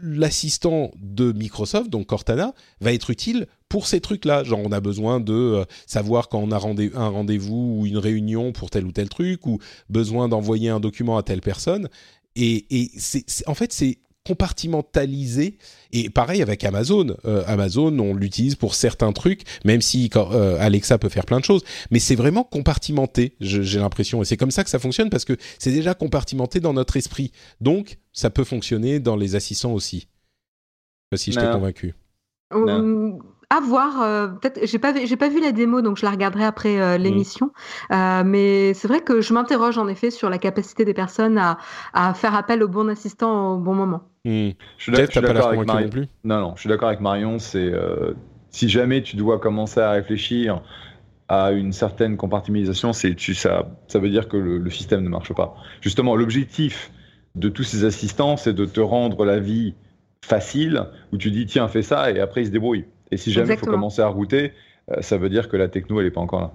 l'assistant de Microsoft, donc Cortana, va être utile pour ces trucs-là. Genre, on a besoin de euh, savoir quand on a un rendez-vous ou une réunion pour tel ou tel truc, ou besoin d'envoyer un document à telle personne. Et, et c'est, en fait, c'est compartimentalisé. Et pareil avec Amazon. Euh, Amazon, on l'utilise pour certains trucs, même si euh, Alexa peut faire plein de choses. Mais c'est vraiment compartimenté, j'ai l'impression. Et c'est comme ça que ça fonctionne parce que c'est déjà compartimenté dans notre esprit. Donc, ça peut fonctionner dans les assistants aussi. Je sais pas si je t'ai convaincu. À voir. Euh, peut-être, j'ai pas, j'ai pas vu la démo, donc je la regarderai après euh, l'émission. Euh, mais c'est vrai que je m'interroge en effet sur la capacité des personnes à, à faire appel au bon assistant au bon moment. Hmm. Je suis d'accord avec Marion. Non, non, je suis d'accord avec Marion. C'est si jamais tu dois commencer à réfléchir à une certaine compartimentalisation, c'est tu, ça, ça veut dire que le, le système ne marche pas. Justement, l'objectif de tous ces assistants, c'est de te rendre la vie facile, où tu dis tiens fais ça et après il se débrouille. Et si jamais il faut commencer à router, euh, ça veut dire que la techno, elle n'est pas encore là.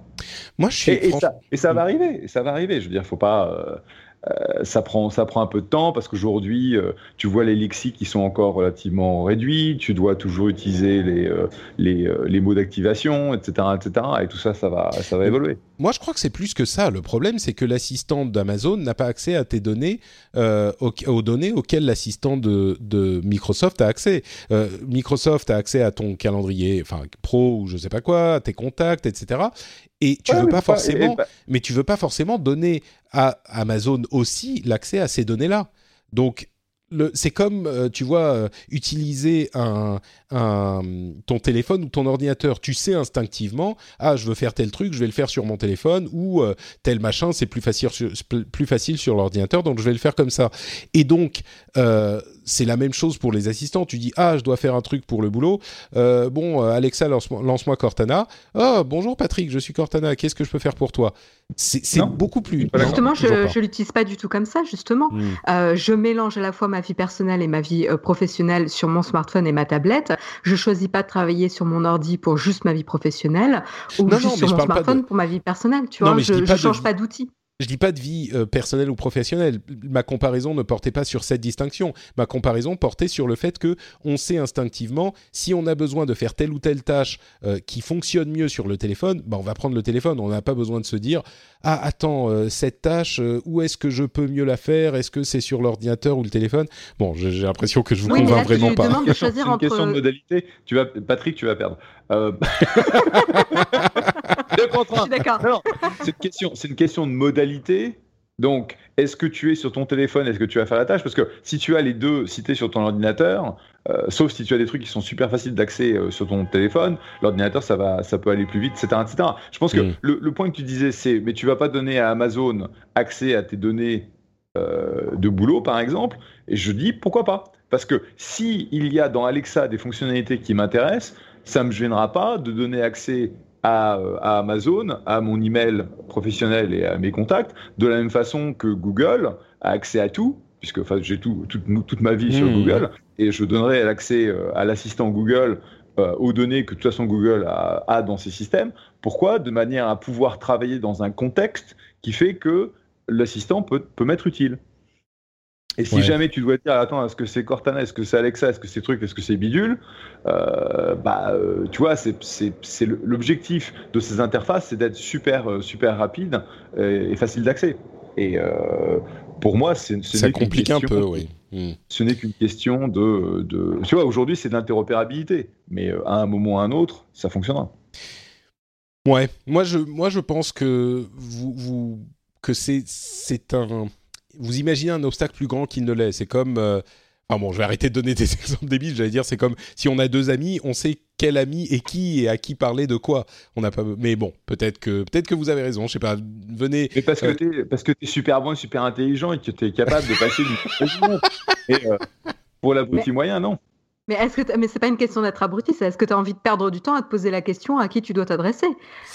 Moi, je suis. Et, ça, et ça, va arriver. ça va arriver. Je veux dire, faut pas. Euh, ça, prend, ça prend un peu de temps parce qu'aujourd'hui, euh, tu vois les lexiques qui sont encore relativement réduits, tu dois toujours utiliser les, euh, les, les, mots d'activation, etc., etc. Et tout ça, ça va, ça va évoluer. Moi, je crois que c'est plus que ça. Le problème, c'est que l'assistant d'Amazon n'a pas accès à tes données, aux, aux, données auxquelles l'assistant de, de, Microsoft a accès. Microsoft a accès à ton calendrier, enfin pro ou je sais pas quoi, à tes contacts, etc. Et tu veux pas forcément, mais tu veux pas forcément donner à Amazon aussi l'accès à ces données-là. Donc c'est comme, euh, tu vois, euh, utiliser un, ton téléphone ou ton ordinateur. Tu sais instinctivement, ah, je veux faire tel truc, je vais le faire sur mon téléphone, ou euh, tel machin, c'est plus facile sur, plus facile sur l'ordinateur, donc je vais le faire comme ça. Et donc, c'est la même chose pour les assistants. Tu dis, ah, je dois faire un truc pour le boulot. bon, Alexa, lance-moi Cortana. Oh, bonjour Patrick, je suis Cortana, qu'est-ce que je peux faire pour toi? C'est beaucoup plus... Justement, je ne l'utilise pas du tout comme ça, justement. Hmm. je mélange à la fois ma vie personnelle et ma vie euh, professionnelle sur mon smartphone et ma tablette. Je choisis pas de travailler sur mon ordi pour juste ma vie professionnelle ou juste sur mon smartphone pour ma vie personnelle. Tu vois, je, ne change pas d'outil. Je dis pas de vie euh, personnelle ou professionnelle. Ma comparaison ne portait pas sur cette distinction. Ma comparaison portait sur le fait que on sait instinctivement si on a besoin de faire telle ou telle tâche euh, qui fonctionne mieux sur le téléphone, bah on va prendre le téléphone. On n'a pas besoin de se dire ah attends euh, cette tâche où est-ce que je peux mieux la faire? Est-ce que c'est sur l'ordinateur ou le téléphone? Bon, j'ai l'impression que je vous convainc vraiment pas. C'est une question de modalité. Tu vas Patrick, tu vas perdre. [laughs] D'accord. C'est une question, c'est une question de modalité. Donc, est-ce que tu es sur ton téléphone Est-ce que tu vas faire la tâche? Parce que si tu as les deux cités sur ton ordinateur, euh, sauf si tu as des trucs qui sont super faciles d'accès euh, sur ton téléphone, l'ordinateur ça va, ça peut aller plus vite, etc., etc. Je pense que mm. le, point que tu disais, c'est, mais tu vas pas donner à Amazon accès à tes données euh, de boulot, par exemple. Et je dis pourquoi pas Parce que si il y a dans Alexa des fonctionnalités qui m'intéressent, ça me gênera pas de donner accès euh, à, Amazon, à mon email professionnel et à mes contacts, de la même façon que Google a accès à tout, puisque enfin, j'ai tout, toute, ma vie sur mmh. Google, et je donnerai l'accès euh, à l'assistant Google euh, aux données que de toute façon Google a, dans ses systèmes. Pourquoi? De manière à pouvoir travailler dans un contexte qui fait que l'assistant peut, peut m'être utile. Et si jamais tu dois dire, attends, est-ce que c'est Cortana, est-ce que c'est Alexa, est-ce que c'est truc, est-ce que c'est bidule, euh, bah, euh, tu vois, c'est l'objectif de ces interfaces, c'est d'être super, euh, super rapide et, facile d'accès. Et pour moi, c'est ça complique un peu, oui. Hmm. Ce n'est qu'une question de, de, tu vois, aujourd'hui c'est de l'interopérabilité, mais à un moment ou à un autre, ça fonctionnera. Ouais, moi je, moi je pense que vous, vous que c'est c'est un vous imaginez un obstacle plus grand qu'il ne l'est. C'est comme. Euh, bon, je vais arrêter de donner [laughs] des exemples débiles. J'allais dire, c'est comme si on a deux amis, on sait quel ami et qui et à qui parler de quoi. On n'a pas. Mais bon, peut-être que peut-être que vous avez raison. Je sais pas. Venez. Mais parce que tu euh, es, parce que es super bon, et super intelligent et que tu es capable de passer du Et euh, pour l'abruti moyen, non. Mais est-ce que mais c'est pas une question d'être abruti, c'est est-ce que tu as envie de perdre du temps à te poser la question à qui tu dois t'adresser?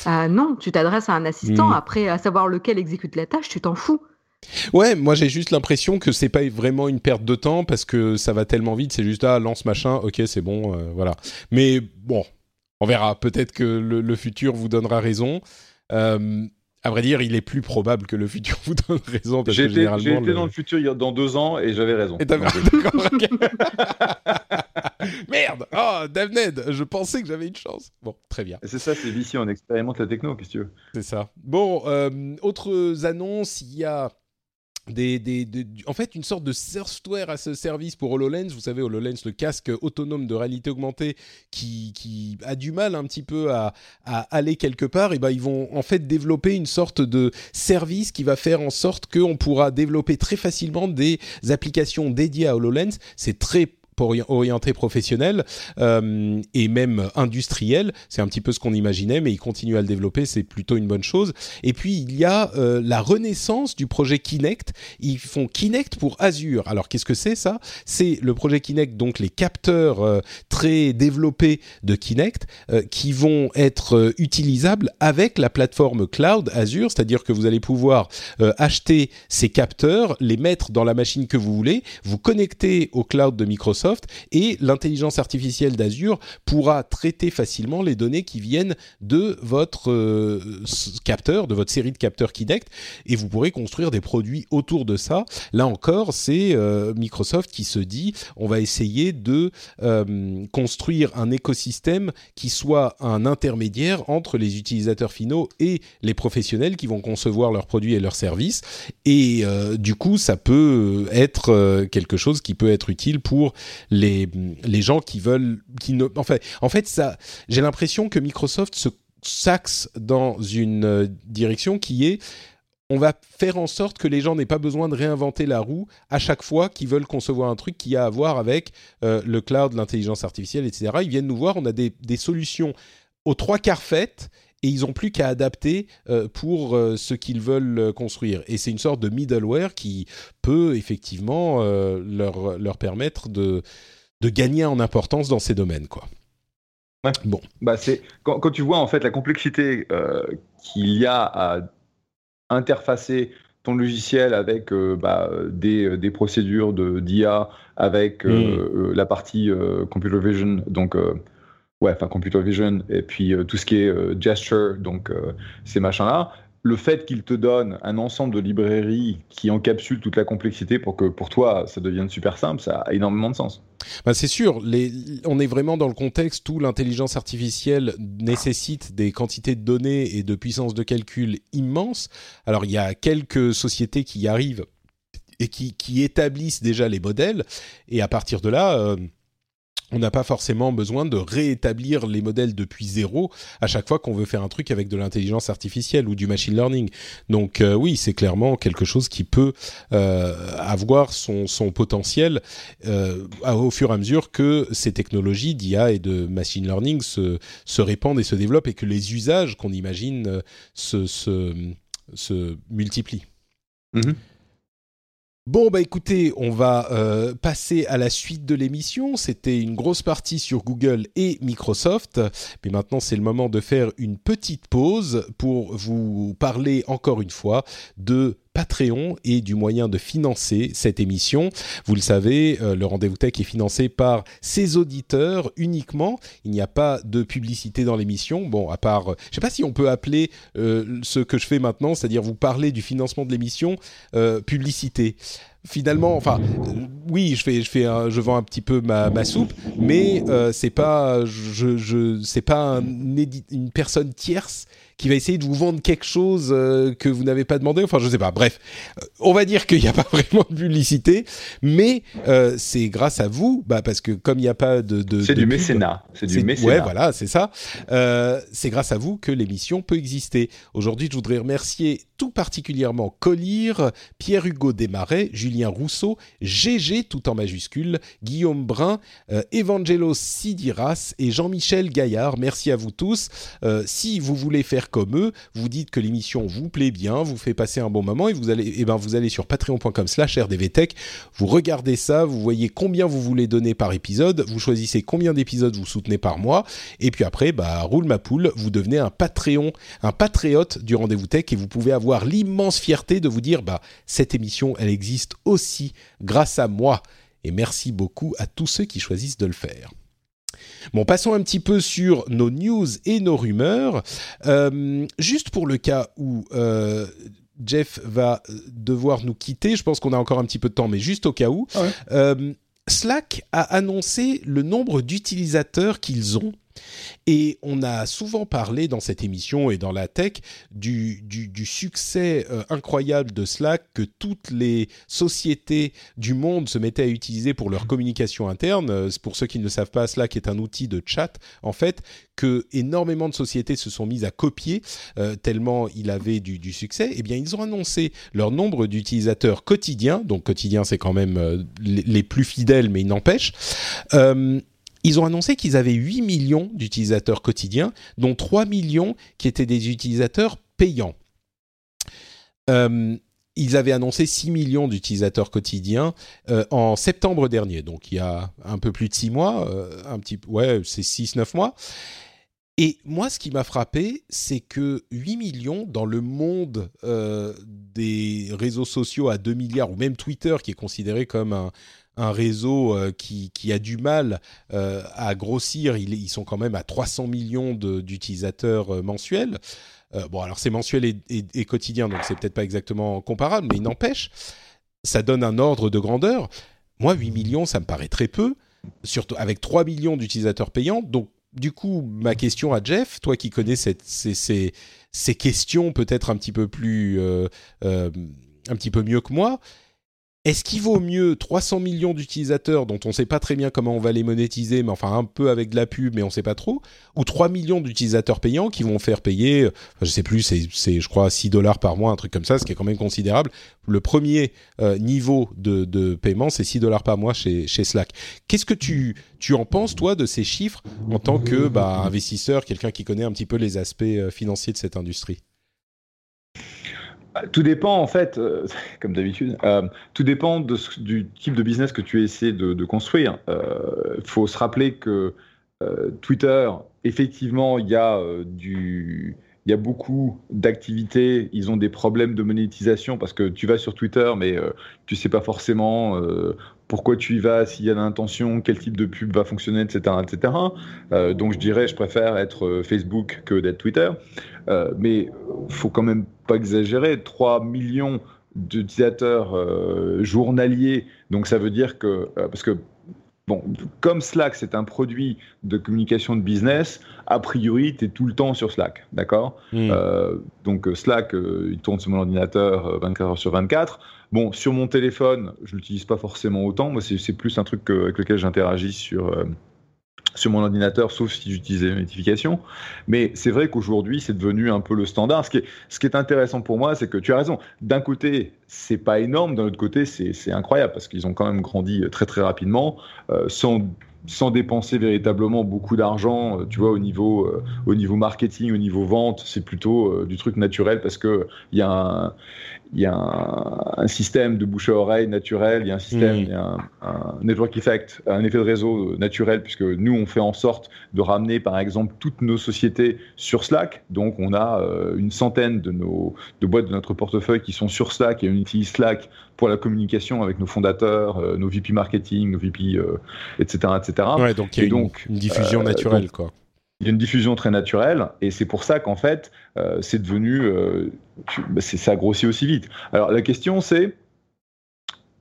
Non, tu t'adresses à un assistant. Hmm. Après, à savoir lequel exécute la tâche, tu t'en fous. Ouais, moi j'ai juste l'impression que c'est pas vraiment une perte de temps parce que ça va tellement vite, c'est juste ah lance machin, ok c'est bon, euh, voilà. Mais bon, on verra. Peut-être que le, futur vous donnera raison. Euh, À vrai dire, il est plus probable que le futur [laughs] vous donne raison. J'ai été, dans le futur dans deux ans et j'avais raison. Et [laughs] Merde Oh, Davned, je pensais que j'avais une chance. Bon, très bien. C'est ça, c'est vicieux, on expérimente la techno, qu'est-ce que tu veux? C'est ça. Bon, euh, autres annonces, il y a des, en fait une sorte de software à ce service pour HoloLens. Vous savez, HoloLens, le casque autonome de réalité augmentée qui, qui a du mal un petit peu à, à, aller quelque part, et ben ils vont en fait développer une sorte de service qui va faire en sorte qu'on pourra développer très facilement des applications dédiées à HoloLens. C'est très orienté professionnel euh, et même industriel. C'est un petit peu ce qu'on imaginait, mais il continue à le développer, c'est plutôt une bonne chose. Et puis il y a euh, la renaissance du projet Kinect. Ils font Kinect pour Azure. Alors qu'est-ce que c'est ça? C'est le projet Kinect, donc les capteurs euh, très développés de Kinect qui vont être utilisables avec la plateforme cloud Azure, c'est-à-dire que vous allez pouvoir acheter ces capteurs, les mettre dans la machine que vous voulez, vous connecter au cloud de Microsoft et l'intelligence artificielle d'Azure pourra traiter facilement les données qui viennent de votre euh, capteur, de votre série de capteurs Kinect et vous pourrez construire des produits autour de ça. Là encore, c'est euh, Microsoft qui se dit on va essayer de euh, construire un écosystème qui soit un intermédiaire entre les utilisateurs finaux et les professionnels qui vont concevoir leurs produits et leurs services et du coup ça peut être quelque chose qui peut être utile pour les, gens qui veulent, qui ne, en fait, en fait ça, j'ai l'impression que Microsoft se s'axe dans une euh, direction qui est on va faire en sorte que les gens n'aient pas besoin de réinventer la roue à chaque fois qu'ils veulent concevoir un truc qui a à voir avec euh, le cloud, l'intelligence artificielle, etc. Ils viennent nous voir, on a des solutions aux trois quarts faites et ils n'ont plus qu'à adapter euh, pour euh, ce qu'ils veulent euh, construire. Et c'est une sorte de middleware qui peut effectivement leur, leur permettre de, de gagner en importance dans ces domaines. Quoi. Bon. Bah c'est quand, quand, tu vois en fait la complexité qu'il y a à interfacer ton logiciel avec bah, des, des, procédures d'IA, avec hmm. la partie computer vision, donc ouais, enfin computer vision et puis euh, tout ce qui est euh, gesture, donc euh, ces machins-là. Le fait qu'il te donne un ensemble de librairies qui encapsule toute la complexité pour que pour toi ça devienne super simple, ça a énormément de sens. Bah c'est sûr, on est vraiment dans le contexte où l'intelligence artificielle nécessite des quantités de données et de puissance de calcul immenses. Alors il y a quelques sociétés qui y arrivent et qui établissent déjà les modèles, et à partir de là, on n'a pas forcément besoin de réétablir les modèles depuis zéro à chaque fois qu'on veut faire un truc avec de l'intelligence artificielle ou du machine learning. Donc euh, oui, c'est clairement quelque chose qui peut euh, avoir son, potentiel euh, au fur et à mesure que ces technologies d'IA et de machine learning se, répandent et se développent et que les usages qu'on imagine se, se, multiplient. Mm-hmm. Bon, bah écoutez, on va euh, passer à la suite de l'émission. C'était une grosse partie sur Google et Microsoft, mais maintenant c'est le moment de faire une petite pause pour vous parler encore une fois de Patreon et du moyen de financer cette émission. Vous le savez, euh, le Rendez-vous Tech est financé par ses auditeurs uniquement. Il n'y a pas de publicité dans l'émission. Bon, à part, euh, je ne sais pas si on peut appeler euh, ce que je fais maintenant, c'est-à-dire vous parler du financement de l'émission, publicité finalement, enfin, oui, je fais, je fais, je vends un petit peu ma, soupe, mais c'est pas, je, je, c'est pas une personne tierce qui va essayer de vous vendre quelque chose euh, que vous n'avez pas demandé. Enfin, je sais pas. Bref, euh, on va dire qu'il n'y a pas [laughs] vraiment de publicité, mais euh, c'est grâce à vous, bah, parce que comme il n'y a pas de, de c'est du mécénat, c'est du mécénat. Ouais, voilà, c'est ça. c'est grâce à vous que l'émission peut exister. Aujourd'hui, je voudrais remercier tout particulièrement Colire, Pierre-Hugo Desmarais, Julien Rousseau, GG tout en majuscule, Guillaume Brun, Evangelos Sidiras et Jean-Michel Gaillard. Merci à vous tous. si vous voulez faire comme eux, vous dites que l'émission vous plaît bien, vous fait passer un bon moment et vous allez, eh ben vous allez sur patreon.com/slash rdvtech, vous regardez ça, vous voyez combien vous voulez donner par épisode, vous choisissez combien d'épisodes vous soutenez par mois et puis après, bah roule ma poule, vous devenez un Patreon, un patriote du rendez-vous tech et vous pouvez avoir l'immense fierté de vous dire bah cette émission elle existe aussi grâce à moi et merci beaucoup à tous ceux qui choisissent de le faire. Bon, passons un petit peu sur nos news et nos rumeurs. Euh, juste pour le cas où euh, Jeff va devoir nous quitter, je pense qu'on a encore un petit peu de temps, mais juste au cas où, Ah ouais. euh, Slack a annoncé le nombre d'utilisateurs qu'ils ont. Et on a souvent parlé dans cette émission et dans la tech du, du, du succès euh, incroyable de Slack que toutes les sociétés du monde se mettaient à utiliser pour leur communication interne. Euh, Pour ceux qui ne le savent pas, Slack est un outil de chat, en fait, que énormément de sociétés se sont mises à copier euh, tellement il avait du, du succès. Eh bien, ils ont annoncé leur nombre d'utilisateurs quotidiens. Donc, quotidien, c'est quand même euh, les, les plus fidèles, mais il n'empêche. Ils ont annoncé qu'ils avaient 8 millions d'utilisateurs quotidiens, dont 3 millions qui étaient des utilisateurs payants. Euh, ils avaient annoncé 6 millions d'utilisateurs quotidiens euh, en septembre dernier, donc il y a un peu plus de 6 mois, euh, un petit, ouais, c'est 6-9 mois. Et moi, ce qui m'a frappé, c'est que 8 millions dans le monde des réseaux sociaux à 2 milliards, ou même Twitter, qui est considéré comme un, un réseau euh, qui, qui, a du mal euh, à grossir, ils, sont quand même à 300 millions d'utilisateurs euh, mensuels. bon, alors c'est mensuel et, quotidien, donc c'est peut-être pas exactement comparable, mais il n'empêche, ça donne un ordre de grandeur. Moi, 8 millions, ça me paraît très peu, surtout avec 3 millions d'utilisateurs payants, donc du coup, ma question à Jeff, toi qui connais ces, ces, ces, questions peut-être un petit peu plus, un petit peu mieux que moi, est-ce qu'il vaut mieux 300 millions d'utilisateurs dont on ne sait pas très bien comment on va les monétiser, mais enfin un peu avec de la pub, mais on ne sait pas trop, ou 3 millions d'utilisateurs payants qui vont faire payer, je ne sais plus, c'est je crois 6 dollars par mois, un truc comme ça, ce qui est quand même considérable. Le premier euh, niveau de, de paiement, c'est 6 dollars par mois chez, chez Slack. Qu'est-ce que tu, tu en penses, toi, de ces chiffres en tant que bah, investisseur, quelqu'un qui connaît un petit peu les aspects euh, financiers de cette industrie? Tout dépend en fait, euh, [laughs] comme d'habitude, euh, tout dépend du type de business que tu essaies de, construire. Il euh, faut se rappeler que Twitter, effectivement, il y a y a beaucoup d'activités, ils ont des problèmes de monétisation parce que tu vas sur Twitter, mais tu sais pas forcément pourquoi tu y vas, s'il y a l'intention, quel type de pub va fonctionner, etc. etc. Euh, donc je dirais, je préfère être Facebook que d'être Twitter. Euh, mais faut quand même pas exagérer, 3 millions d'utilisateurs euh, journaliers, donc ça veut dire que, parce que Bon, comme Slack, c'est un produit de communication de business, a priori, tu es tout le temps sur Slack, d'accord? Hmm. mmh. euh, Donc Slack, euh, il tourne sur mon ordinateur 24 heures sur 24. Bon, sur mon téléphone, je l'utilise pas forcément autant. Moi, c'est plus un truc avec lequel j'interagis sur, euh, sur mon ordinateur, sauf si j'utilisais les notifications. Mais c'est vrai qu'aujourd'hui, c'est devenu un peu le standard. Ce qui est, intéressant pour moi, c'est que tu as raison. D'un côté, c'est pas énorme. D'un autre côté, c'est incroyable parce qu'ils ont quand même grandi très très rapidement, euh, sans sans dépenser véritablement beaucoup d'argent, euh, tu vois, au niveau, euh, au niveau marketing, au niveau vente, c'est plutôt euh, du truc naturel parce que il y a un, il y a un, un, système de bouche à oreille naturel, il y a un système, mmh. il y a un, un, network effect, un effet de réseau naturel, puisque nous, on fait en sorte de ramener, par exemple, toutes nos sociétés sur Slack. Donc, on a euh, une centaine de, nos, de boîtes de notre portefeuille qui sont sur Slack et on utilise Slack pour la communication avec nos fondateurs, euh, nos VP marketing, nos VP, euh, etc., etc. Ouais, donc il y a une, donc, une, diffusion naturelle, donc, quoi il y a une diffusion très naturelle et c'est pour ça qu'en fait euh, c'est devenu euh, tu, bah ça grossit aussi vite. Alors la question c'est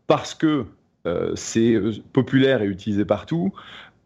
parce que euh, c'est populaire et utilisé partout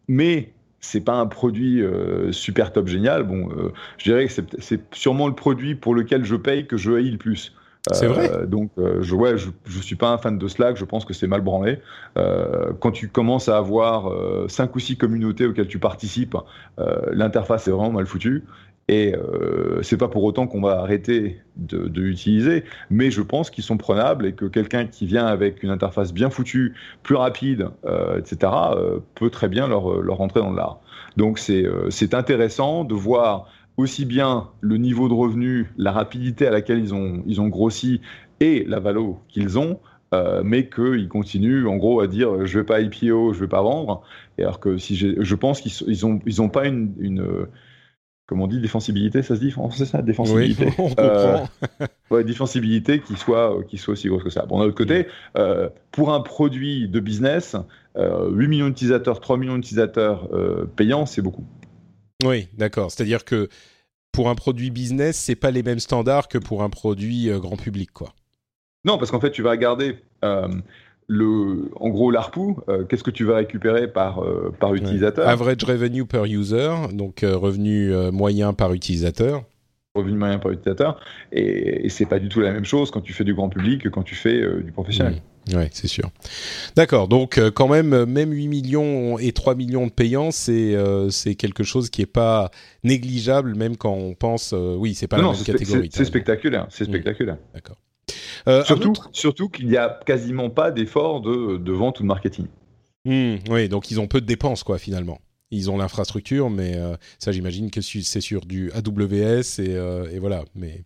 mais c'est pas un produit super top génial bon je dirais que c'est sûrement le produit pour lequel je paye que je haïs le plus c'est vrai. Euh, donc, euh, je, ouais, je, je suis pas un fan de Slack. Je pense que c'est mal branlé. Euh, quand tu commences à avoir euh, cinq ou six communautés auxquelles tu participes, euh, l'interface est vraiment mal foutue. Et euh, c'est pas pour autant qu'on va arrêter de, de l'utiliser, mais je pense qu'ils sont prenables et que quelqu'un qui vient avec une interface bien foutue, plus rapide, euh, etc., peut très bien leur, leur rentrer dans l'art. Donc c'est intéressant de voir aussi bien le niveau de revenu, la rapidité à laquelle ils ont, ils ont grossi et la valo qu'ils ont, euh, mais qu'ils continuent en gros à dire je vais pas IPO, je vais pas vendre. Et alors que si je pense qu'ils ils ont, ils ont pas une, une comme on dit, défensibilité, ça se dit français ça Défensibilité? Oui, [laughs] on [laughs] ouais, défensibilité qui soit, qui soit aussi grosse que ça. Bon, d'un autre côté, euh, pour un produit de business, euh, 8 millions d'utilisateurs, 3 millions d'utilisateurs euh, payants, c'est beaucoup. Oui, d'accord. C'est-à-dire que pour un produit business, c'est pas les mêmes standards que pour un produit grand public, quoi. Non, parce qu'en fait, tu vas regarder le, en gros, l'ARPU, euh, qu'est-ce que tu vas récupérer par, euh, par utilisateur? Average revenue per user, donc euh, revenu moyen par utilisateur. Revenu moyen par utilisateur. Et, et c'est pas du tout la même chose quand tu fais du grand public que quand tu fais du professionnel. Mmh. Oui, c'est sûr. D'accord, donc quand même, même 8 millions et 3 millions de payants, c'est c'est quelque chose qui est pas négligeable, même quand on pense, oui, c'est pas la même catégorie. C'est spectaculaire, c'est mmh. spectaculaire. D'accord. Euh, surtout, surtout qu'il n'y a quasiment pas d'effort de, de, vente ou de marketing. Hmm, oui, donc ils ont peu de dépenses, quoi, finalement. Ils ont l'infrastructure, mais euh, ça, j'imagine que c'est sur du AWS et, euh, et voilà. Mais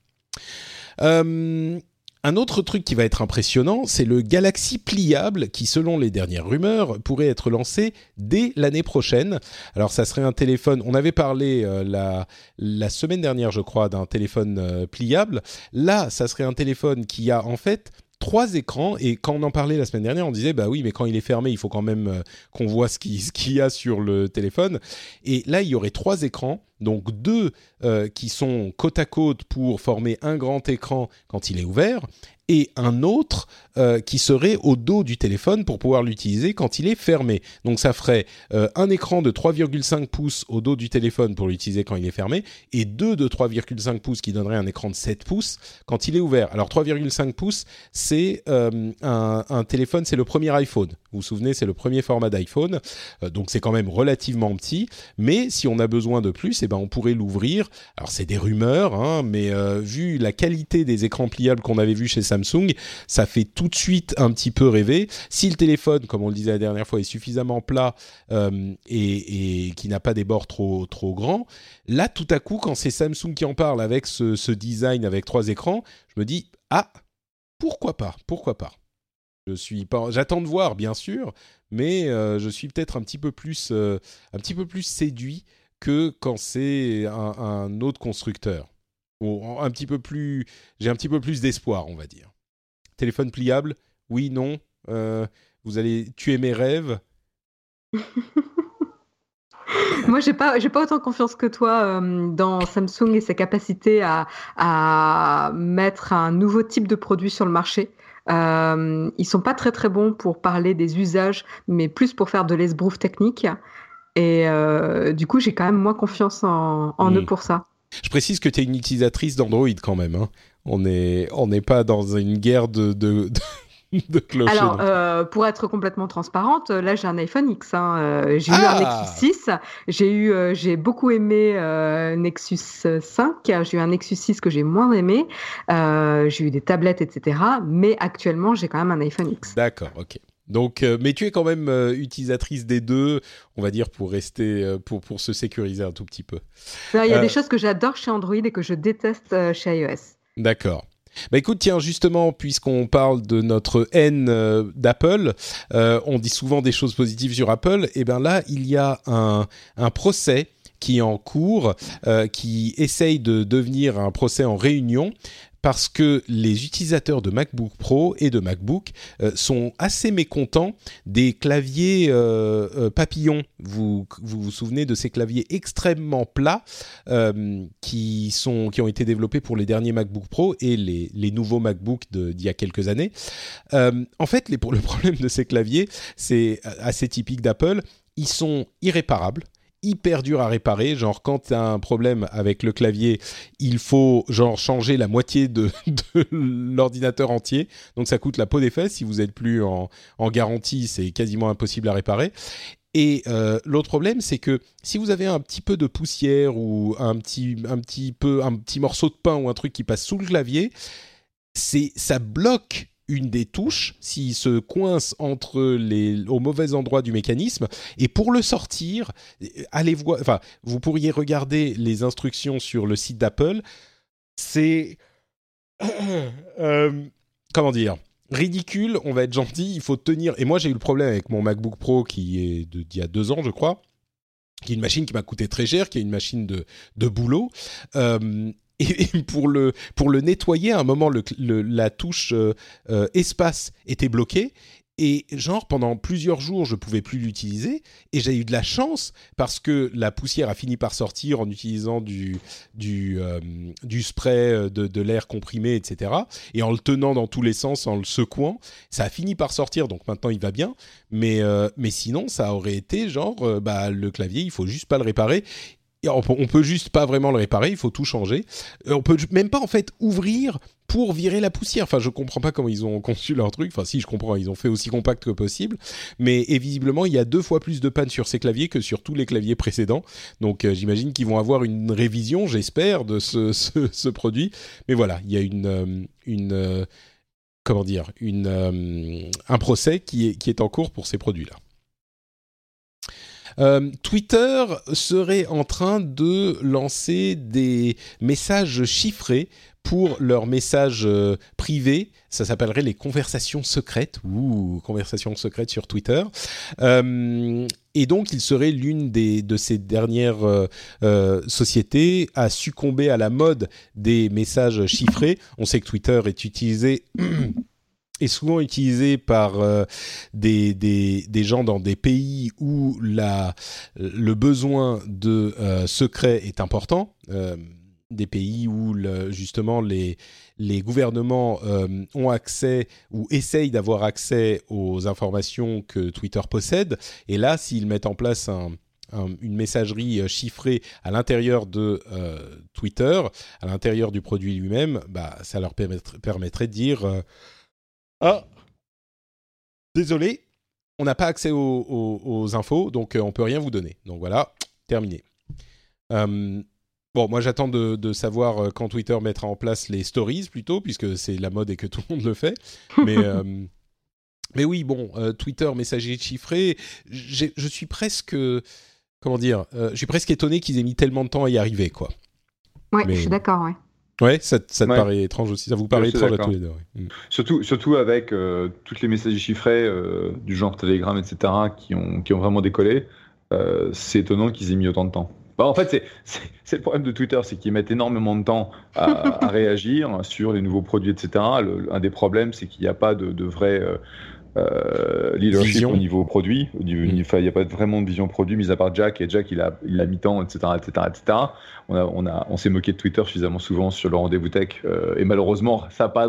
un autre truc qui va être impressionnant, c'est le Galaxy pliable qui, selon les dernières rumeurs, pourrait être lancé dès l'année prochaine. Alors ça serait un téléphone, on avait parlé euh, la, semaine dernière je crois d'un téléphone euh, pliable. Là, ça serait un téléphone qui a en fait trois écrans et quand on en parlait la semaine dernière, on disait bah oui, mais quand il est fermé, il faut quand même euh, qu'on voit ce qu'il y a sur le téléphone. Et là, il y aurait trois écrans, donc deux euh, qui sont côte à côte pour former un grand écran quand il est ouvert et un autre euh, qui serait au dos du téléphone pour pouvoir l'utiliser quand il est fermé. Donc ça ferait euh, un écran de 3,5 pouces au dos du téléphone pour l'utiliser quand il est fermé et deux de 3,5 pouces qui donneraient un écran de 7 pouces quand il est ouvert. Alors 3,5 pouces, c'est un, téléphone, c'est le premier iPhone. Vous vous souvenez, c'est le premier format d'iPhone, donc c'est quand même relativement petit. Mais si on a besoin de plus, eh ben on pourrait l'ouvrir. Alors c'est des rumeurs, hein, mais vu la qualité des écrans pliables qu'on avait vu chez Samsung, ça fait tout de suite un petit peu rêver. Si le téléphone, comme on le disait la dernière fois, est suffisamment plat euh, et, qui n'a pas des bords trop trop grands, là tout à coup, quand c'est Samsung qui en parle avec ce design avec trois écrans, je me dis ah pourquoi pas, pourquoi pas. Je suis pas, j'attends de voir bien sûr, mais euh, je suis peut-être un petit peu plus euh, un petit peu plus séduit que quand c'est un, autre constructeur un petit peu plus, j'ai un petit peu plus d'espoir, on va dire. Téléphone pliable, oui, non. Euh, vous allez tuer mes rêves. [laughs] Moi, j'ai pas, j'ai pas autant confiance que toi dans Samsung et sa capacité à, mettre un nouveau type de produit sur le marché. Euh, ils sont pas très très bons pour parler des usages, mais plus pour faire de l'esbrouf technique. Et euh, du coup, j'ai quand même moins confiance en, en eux hmm. pour ça. Je précise que tu es une utilisatrice d'Android quand même. Hein. On n'est on pas dans une guerre de, de, de, cloches. Alors, euh, pour être complètement transparente, là j'ai un iPhone X. Hein. Euh, j'ai eu un Nexus 6. J'ai eu, euh, j'ai beaucoup aimé euh, Nexus 5. J'ai eu un Nexus 6 que j'ai moins aimé. Euh, j'ai eu des tablettes, etc. Mais actuellement, j'ai quand même un iPhone X. D'accord, ok. Donc, euh, mais tu es quand même euh, utilisatrice des deux, on va dire, pour rester, euh, pour, pour se sécuriser un tout petit peu. Il y a des choses que j'adore chez Android et que je déteste chez iOS. D'accord. Bah écoute, tiens, justement, puisqu'on parle de notre haine d'Apple, on dit souvent des choses positives sur Apple, et bien là, il y a un, un procès qui est en cours, qui essaye de devenir un procès en réunion parce que les utilisateurs de MacBook Pro et de MacBook euh, sont assez mécontents des claviers euh, euh, papillons. Vous, vous, souvenez de ces claviers extrêmement plats qui ont été développés pour les derniers MacBook Pro et les, nouveaux MacBook d'il y a quelques années. en fait, les, le [laughs] problème de ces claviers, c'est assez typique d'Apple. Ils sont irréparables hyper dur à réparer. Genre, quand tu as un problème avec le clavier, il faut genre changer la moitié [laughs] de, l'ordinateur entier. Donc, ça coûte la peau des fesses. Si vous êtes plus en, en garantie, c'est quasiment impossible à réparer. Et euh, l'autre problème, c'est que si vous avez un petit peu de poussière ou un petit, un petit peu, un petit morceau de pain ou un truc qui passe sous le clavier, c'est ça bloque une des touches s'il se coince entre les au mauvais endroit du mécanisme. Et pour le sortir allez voir enfin vous pourriez regarder les instructions sur le site d'Apple. C'est [coughs] euh, comment dire ridicule on va être gentil il faut tenir. Et moi j'ai eu le problème avec mon MacBook Pro qui est d'il y a deux ans je crois qui est une machine qui m'a coûté très cher, qui est une machine de, de boulot. Euh, et, pour le pour le nettoyer, à un moment, la touche euh, euh, espace était bloquée et genre pendant plusieurs jours, je pouvais plus l'utiliser. Et j'ai eu de la chance parce que la poussière a fini par sortir en utilisant du du, euh, spray de, l'air comprimé, etc. Et en le tenant dans tous les sens, en le secouant, ça a fini par sortir. Donc maintenant, il va bien. Mais mais sinon, ça aurait été genre, bah le clavier, il faut juste pas le réparer on peut juste pas vraiment le réparer, il faut tout changer. Euh, on peut même pas en fait ouvrir pour virer la poussière. Enfin, je comprends pas comment ils ont [laughs] conçu leur truc. Enfin, si je comprends, ils ont fait aussi compact que possible. Mais et visiblement, il y a deux fois plus de panne sur ces claviers que sur tous les claviers précédents. Donc, euh, j'imagine qu'ils vont avoir une révision, j'espère, de ce, [laughs] ce, produit. Mais voilà, il y a une euh, une comment dire une un procès qui est qui est en cours pour ces produits-là. Euh, Twitter serait en train de lancer des messages chiffrés pour leurs messages euh, privés. Ça s'appellerait les conversations secrètes ou conversations secrètes sur Twitter. Euh, et donc, il serait l'une de ces dernières sociétés à succomber à la mode des messages chiffrés. On sait que Twitter est utilisé [clears throat] est souvent utilisé par euh, des, des, gens dans des pays où la, le besoin de euh, secret est important. Euh, des pays où justement les, les gouvernements ont accès ou essayent d'avoir accès aux informations que Twitter possède. Et là, s'ils mettent en place un, une messagerie chiffrée à l'intérieur de Twitter, à l'intérieur du produit lui-même, bah, ça leur permettrait de dire ah, désolé, on n'a pas accès aux, infos, donc on euh, on peut rien vous donner. Donc voilà, terminé. Euh, bon, moi j'attends de, savoir euh, quand Twitter mettra en place les stories plutôt, puisque c'est la mode et que [laughs] tout le monde le fait. Mais, mais oui, bon, Twitter, messagerie chiffré, je suis presque, comment dire, je suis presque étonné qu'ils aient mis tellement de temps à y arriver, quoi. Ouais, je suis d'accord, ouais. Ouais, ça, ça te paraît étrange aussi. Ça vous paraît étrange à tous les deux. Mm. Surtout, surtout avec euh, toutes les messages chiffrés euh, du genre Telegram, etc., qui ont, qui ont vraiment décollé. Euh, c'est étonnant qu'ils aient mis autant de temps. Bah, en fait, c'est le problème de Twitter, c'est qu'ils mettent énormément de temps à, réagir sur les nouveaux produits, etc. un des problèmes, c'est qu'il n'y a pas de, de vrai euh, leadership au niveau produit. Mm. Il n'y a pas vraiment de vision produit, mis à part Jack, et Jack, il a, il a mis temps, etc., etc., etc. On, a, on, a, on s'est moqué de Twitter suffisamment souvent sur le rendez-vous tech, euh, et malheureusement, ça a pas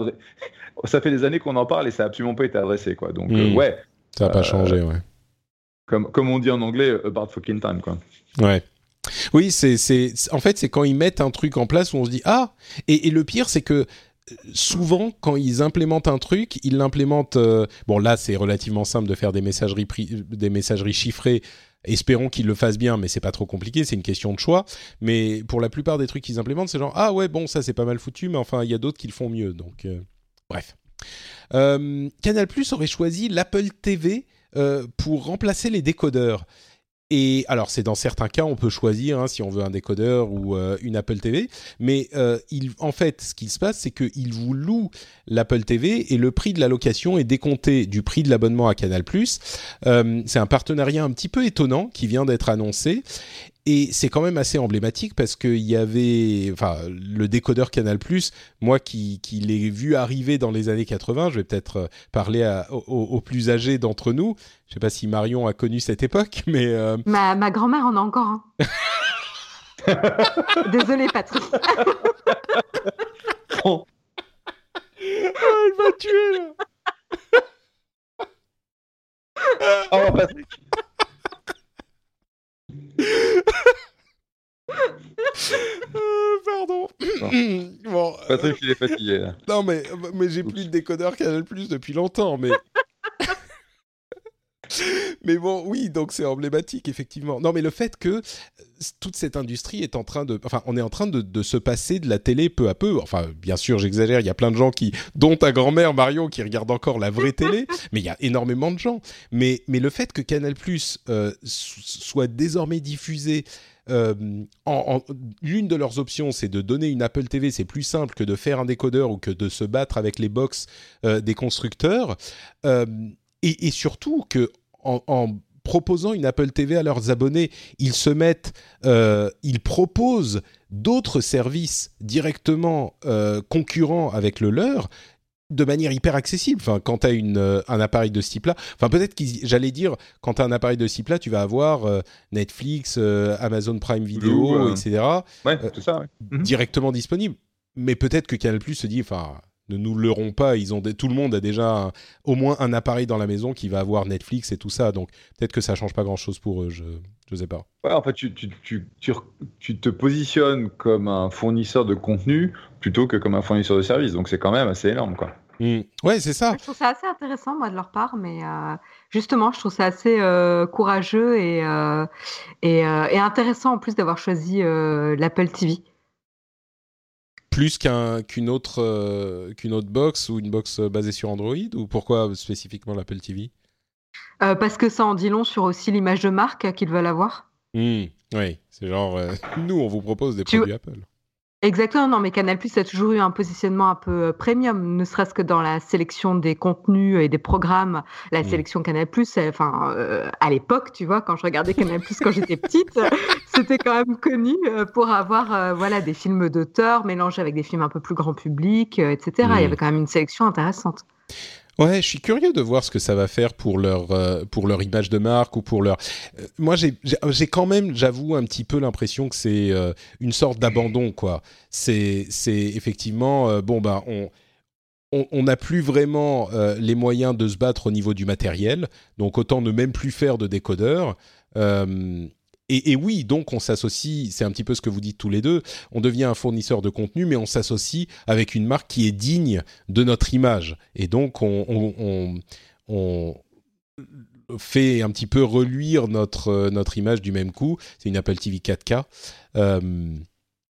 ça fait des années qu'on en parle et ça n'a absolument pas été adressé, quoi. Donc, euh, mm. ouais. Ça n'a pas changé, ouais. Comme, comme on dit en anglais, about fucking time, quoi. Ouais. Oui, c'est, c'est, en fait, c'est quand ils mettent un truc en place où on se dit ah. Et, et le pire, c'est que souvent, quand ils implémentent un truc, ils l'implémentent. Euh, bon, là, c'est relativement simple de faire des messageries, des messageries chiffrées. Espérons qu'ils le fassent bien, mais c'est pas trop compliqué. C'est une question de choix. Mais pour la plupart des trucs qu'ils implémentent, c'est genre ah ouais bon ça c'est pas mal foutu, mais enfin il y a d'autres qui le font mieux. Donc euh, bref. Euh, Canal Plus aurait choisi l'Apple TV pour remplacer les décodeurs. Et alors, c'est dans certains cas, on peut choisir hein, si on veut un décodeur ou euh, une Apple TV. Mais euh, en fait, ce qui se passe, c'est qu'il vous loue l'Apple TV et le prix de la location est décompté du prix de l'abonnement à Canal+. Euh, c'est un partenariat un petit peu étonnant qui vient d'être annoncé. Et c'est quand même assez emblématique parce qu'il y avait, enfin, le décodeur Canal+, moi qui, qui l'ai vu arriver dans les années 80, je vais peut-être euh, parler aux, plus âgés d'entre nous. Je sais pas si Marion a connu cette époque, [laughs] mais... Euh, ma, ma grand-mère en a encore un. [laughs] Désolée, Patrick. [laughs] oh. elle m'a tué, là Oh, Patrick Euh, pardon. Bon, Patrick, il est fatigué là. Non, mais, mais j'ai plus de décodeur Canal Plus depuis longtemps, mais. [laughs] [laughs] mais bon, oui, donc c'est emblématique, effectivement. Non, mais le fait que euh, toute cette industrie est en train de, enfin, on est en train de, de se passer de la télé peu à peu. Enfin, bien sûr, j'exagère. Il y a plein de gens qui, dont ta grand-mère Marion, qui regarde encore la vraie télé. [laughs] Mais il y a énormément de gens. Mais, mais le fait que Canal Plus euh, soit désormais diffusé euh, en, l'une de leurs options, c'est de donner une Apple TV. C'est plus simple que de faire un décodeur ou que de se battre avec les box des constructeurs. et, et, surtout que en, proposant une Apple TV à leurs abonnés. Ils se mettent, euh, ils proposent d'autres services directement euh, concurrents avec le leur de manière hyper accessible. Enfin, quand tu as une, euh, un appareil de ce type-là, enfin peut-être que j'allais dire, quand tu as un appareil de ce type-là, tu vas avoir Netflix, Amazon Prime Video, etc. Ouais, tout ça, mhm. Directement disponible. Mais peut-être que Canal Plus se dit, enfin, ne nous leurrons pas, ils ont tout le monde a déjà au moins un appareil dans la maison qui va avoir Netflix et tout ça, donc peut-être que ça change pas grand-chose pour eux, je ne sais pas. Ouais, en fait, tu, tu, tu, tu, te positionnes comme un fournisseur de contenu plutôt que comme un fournisseur de service, donc c'est quand même assez énorme, quoi. Mmh. Ouais, c'est ça. Je trouve ça assez intéressant, moi, de leur part, mais euh, justement, je trouve ça assez euh, courageux et, euh, et, et, intéressant en plus d'avoir choisi l'Apple TV. Plus qu'une autre, qu'une autre box ou une box basée sur Android Ou pourquoi spécifiquement l'Apple TV Parce que ça en dit long sur aussi l'image de marque qu'ils veulent avoir. Mmh. Oui, c'est genre, [laughs] nous, on vous propose des produits Apple. Exactement, non, mais Canal Plus a toujours eu un positionnement un peu euh, premium, ne serait-ce que dans la sélection des contenus et des programmes. La mmh. sélection Canal Plus, enfin, euh, à l'époque, tu vois, quand je regardais Canal Plus quand j'étais petite, [laughs] c'était quand même connu euh, pour avoir, voilà, des films d'auteur mélangés avec des films un peu plus grand public, etc. Il y mmh. avait quand même une sélection intéressante. Ouais, je suis curieux de voir ce que ça va faire pour leur euh, pour leur image de marque ou pour leur. Euh, moi, j'ai j'ai quand même, j'avoue, un petit peu l'impression que c'est euh, une sorte d'abandon, quoi. C'est effectivement bon bah on on n'a plus vraiment les moyens de se battre au niveau du matériel, donc autant ne même plus faire de décodeurs. Et, oui, donc on s'associe, c'est un petit peu ce que vous dites tous les deux, on devient un fournisseur de contenu, mais on s'associe avec une marque qui est digne de notre image. Et donc on, fait un petit peu reluire notre, notre image du même coup. C'est une Apple TV 4K.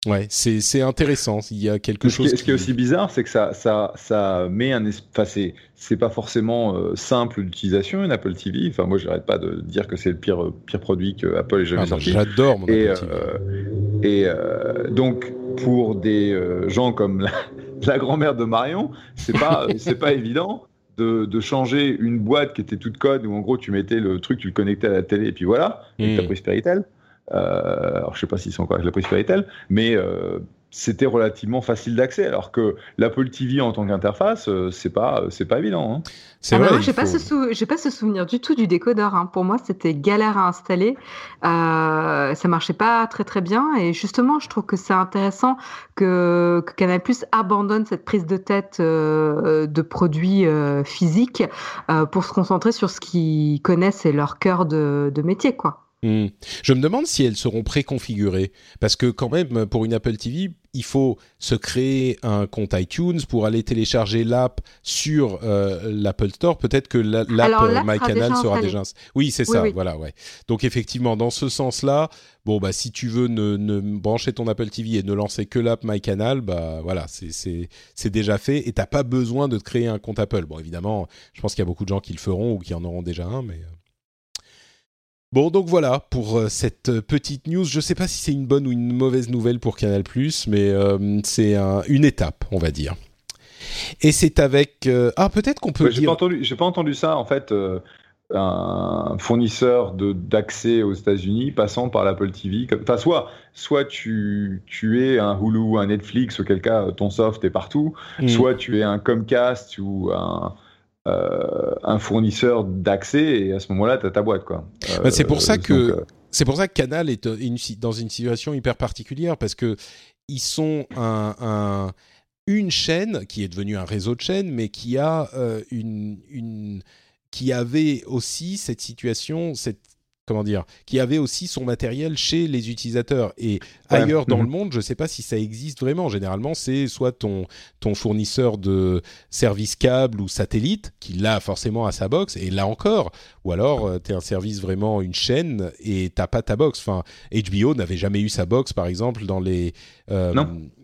Ouais, c'est intéressant. Il y a quelque chose. Ce qui, est aussi bizarre, c'est que ça, ça, ça met un. Enfin, c'est pas forcément euh, simple d'utilisation une Apple TV. Enfin, moi, j'arrête pas de dire que c'est le pire, pire produit que Apple ait jamais ah, sorti. J'adore mon et, Apple TV. Euh, et euh, donc, pour des gens comme la, [laughs] la grand-mère de Marion, c'est pas, c'est pas évident. De, de, changer une boîte qui était toute code où en gros tu mettais le truc, tu le connectais à la télé et puis voilà, avec ta hmm. prise Péritel. Euh, alors, je sais pas s'ils sont encore avec la prise Péritel, mais euh, c'était relativement facile d'accès, alors que l'Apple TV en tant qu'interface, euh, c'est pas c'est pas évident. Hein. C'est ah bah j'ai pas, ce pas ce souvenir du tout du décodeur. Hein. Pour moi, c'était galère à installer. Euh, ça marchait pas très très bien. Et justement, je trouve que c'est intéressant que, que Canal Plus abandonne cette prise de tête de produits physiques pour se concentrer sur ce qu'ils connaissent et leur cœur de, de métier, quoi. Hmm. Je me demande si elles seront préconfigurées. Parce que quand même, pour une Apple TV, il faut se créer un compte iTunes pour aller télécharger l'app sur euh, l'Apple Store. Peut-être que l'app euh, MyCanal sera déjà... Oui, c'est ça, voilà, ouais. Donc effectivement, dans ce sens-là, bon, bah, si tu veux ne, brancher ton Apple TV et ne lancer que l'app MyCanal, bah, voilà, c'est déjà fait et t'as pas besoin de te créer un compte Apple. Bon, évidemment, je pense qu'il y a beaucoup de gens qui le feront ou qui en auront déjà un, mais... Bon, donc voilà pour euh, cette euh, petite news. Je ne sais pas si c'est une bonne ou une mauvaise nouvelle pour Canal+, mais euh, c'est une étape, on va dire. Et c'est avec... ah, peut-être qu'on peut, dire... J'ai pas, entendu, pas entendu ça, en fait. un fournisseur d'accès aux États-Unis passant par l'Apple TV. Enfin, soit, soit tu, tu es un Hulu, un Netflix, auquel cas ton soft est partout, mm. soit tu es un Comcast ou un euh, un fournisseur d'accès et à ce moment-là, tu as ta boîte. quoi. Bah, c'est pour ça que. Euh, c'est pour ça que Canal est dans une situation hyper particulière parce que ils sont un, une chaîne qui est devenue un réseau de chaînes, mais qui a euh, une, une, qui avait aussi cette situation, cette comment dire, qui avait aussi son matériel chez les utilisateurs. Et ailleurs dans le mhm. monde, je ne sais pas si ça existe vraiment. Généralement, c'est soit ton, ton fournisseur de service câble ou satellite qui l'a forcément à sa box, et là encore, ou alors euh, tu es un service vraiment, une chaîne, et t'as pas ta box. Enfin, HBO n'avait jamais eu sa box, par exemple, dans les euh,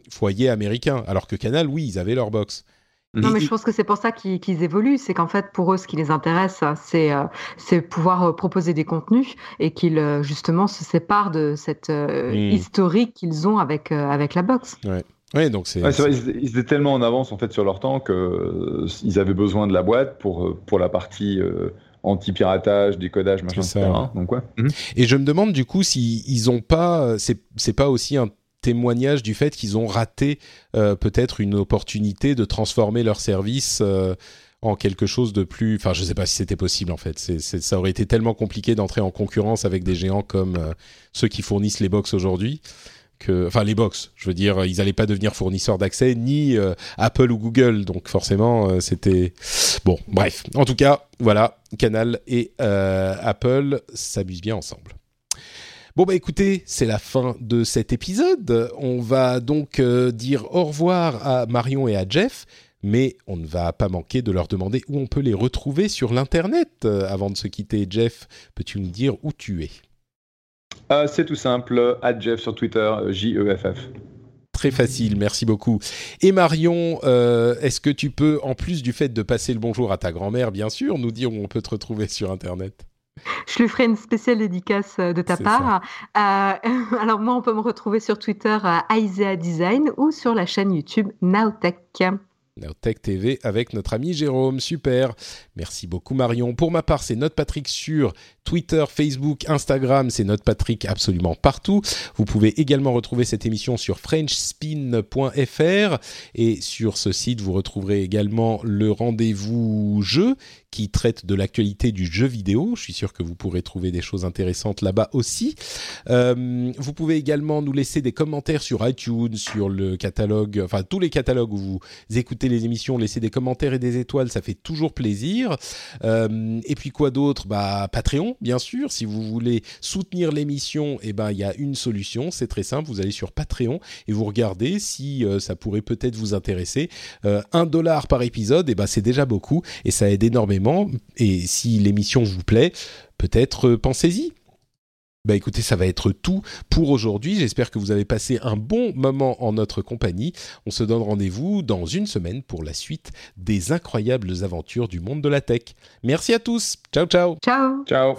foyers américains, alors que Canal, oui, ils avaient leur box. Non, mais je pense que c'est pour ça qu'ils évoluent. C'est qu'en fait, pour eux, ce qui les intéresse, c'est euh, pouvoir euh, proposer des contenus et qu'ils, euh, justement, se séparent de cette hmm. historique qu'ils ont avec, avec la box. Ouais. Ouais, donc c'est. ils, étaient tellement en avance en fait sur leur temps qu'ils avaient besoin de la boîte pour pour la partie anti-piratage, décodage, machin, C'est ça. etc. Donc ouais. Mhm. Et je me demande du coup si ils ont pas, c'est c'est pas aussi un témoignage du fait qu'ils ont raté euh, peut-être une opportunité de transformer leur service euh, en quelque chose de plus. Enfin, je sais pas si c'était possible en fait. Ça aurait été tellement compliqué d'entrer en concurrence avec des géants comme euh, ceux qui fournissent les box aujourd'hui. Enfin, les box, je veux dire, ils n'allaient pas devenir fournisseurs d'accès ni Apple ou Google, donc forcément, c'était bon. Bref, en tout cas, voilà, Canal et Apple s'amusent bien ensemble. Bon bah écoutez, c'est la fin de cet épisode. On va donc euh, dire au revoir à Marion et à Jeff, mais on ne va pas manquer de leur demander où on peut les retrouver sur l'internet. Euh, avant de se quitter, Jeff, peux-tu nous dire où tu es? Euh, c'est tout simple. Jeff sur Twitter, J-E-F-F. Très facile, merci beaucoup. Et Marion, euh, est-ce que tu peux, en plus du fait de passer le bonjour à ta grand-mère, bien sûr, nous dire où on peut te retrouver sur internet? Je lui ferai une spéciale dédicace euh, de ta part. Euh, [laughs] alors moi, on peut me retrouver sur Twitter à Isaiah Design ou sur la chaîne YouTube Nowtech. Nowtech TV avec notre ami Jérôme. Super. Merci beaucoup Marion. Pour ma part, c'est Note Patrick sur Twitter, Facebook, Instagram. C'est Note Patrick absolument partout. Vous pouvez également retrouver cette émission sur frenchspin.fr et sur ce site, vous retrouverez également le rendez-vous jeu qui traite de l'actualité du jeu vidéo. Je suis sûr que vous pourrez trouver des choses intéressantes là-bas aussi. Euh, vous pouvez également nous laisser des commentaires sur iTunes, sur le catalogue, enfin tous les catalogues où vous écoutez les émissions, laissez des commentaires et des étoiles, ça fait toujours plaisir. Euh, et puis quoi d'autre? Bah Patreon, bien sûr. Si vous voulez soutenir l'émission, eh ben il y a une solution, c'est très simple. Vous allez sur Patreon et vous regardez si euh, ça pourrait peut-être vous intéresser. Euh, un dollar par épisode, eh ben c'est déjà beaucoup et ça aide énormément. Et si l'émission vous plaît, peut-être euh, pensez-y. Bah écoutez, ça va être tout pour aujourd'hui. J'espère que vous avez passé un bon moment en notre compagnie. On se donne rendez-vous dans une semaine pour la suite des incroyables aventures du monde de la tech. Merci à tous. Ciao ciao. Ciao Ciao.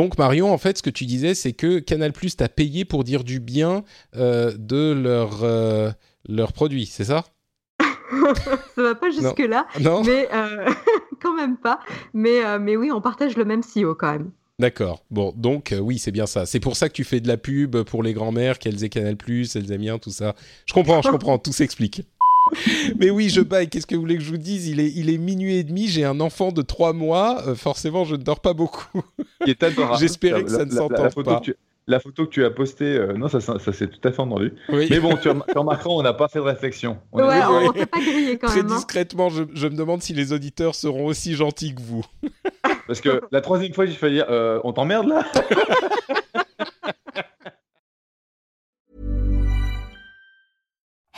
Donc Marion, en fait, ce que tu disais, c'est que Canal Plus t'a payé pour dire du bien euh, de leur euh, leurs produits, c'est ça? [laughs] Ça va pas jusque-là, Non mais euh, [laughs] quand même pas. Mais, mais oui, on partage le même CEO quand même. D'accord. Bon, donc euh, oui, c'est bien ça. C'est pour ça que tu fais de la pub pour les grands-mères, qu'elles aient Canal+, elles aiment bien tout ça. Je comprends, je [laughs] comprends, tout s'explique. [laughs] Mais oui, je baille. Qu'est-ce que vous voulez que je vous dise? Il est, il est minuit et demi. J'ai un enfant de trois mois. euh, forcément, je ne dors pas beaucoup. [laughs] Qui est adorable. J'espérais que ça ne s'entende la photo pas. que tu- La photo que tu as postée, euh, non, ça, ça, ça s'est tout à fait entendu. Oui. Mais bon, tu, rem- tu remarqueras, on n'a pas fait de réflexion. On est Ouais, désolé. on, on t'a pas grillé quand Très même. hein. discrètement, je, je me demande si les auditeurs seront aussi gentils que vous. Parce que la troisième fois, j'ai failli dire, euh, on t'emmerde là? [laughs]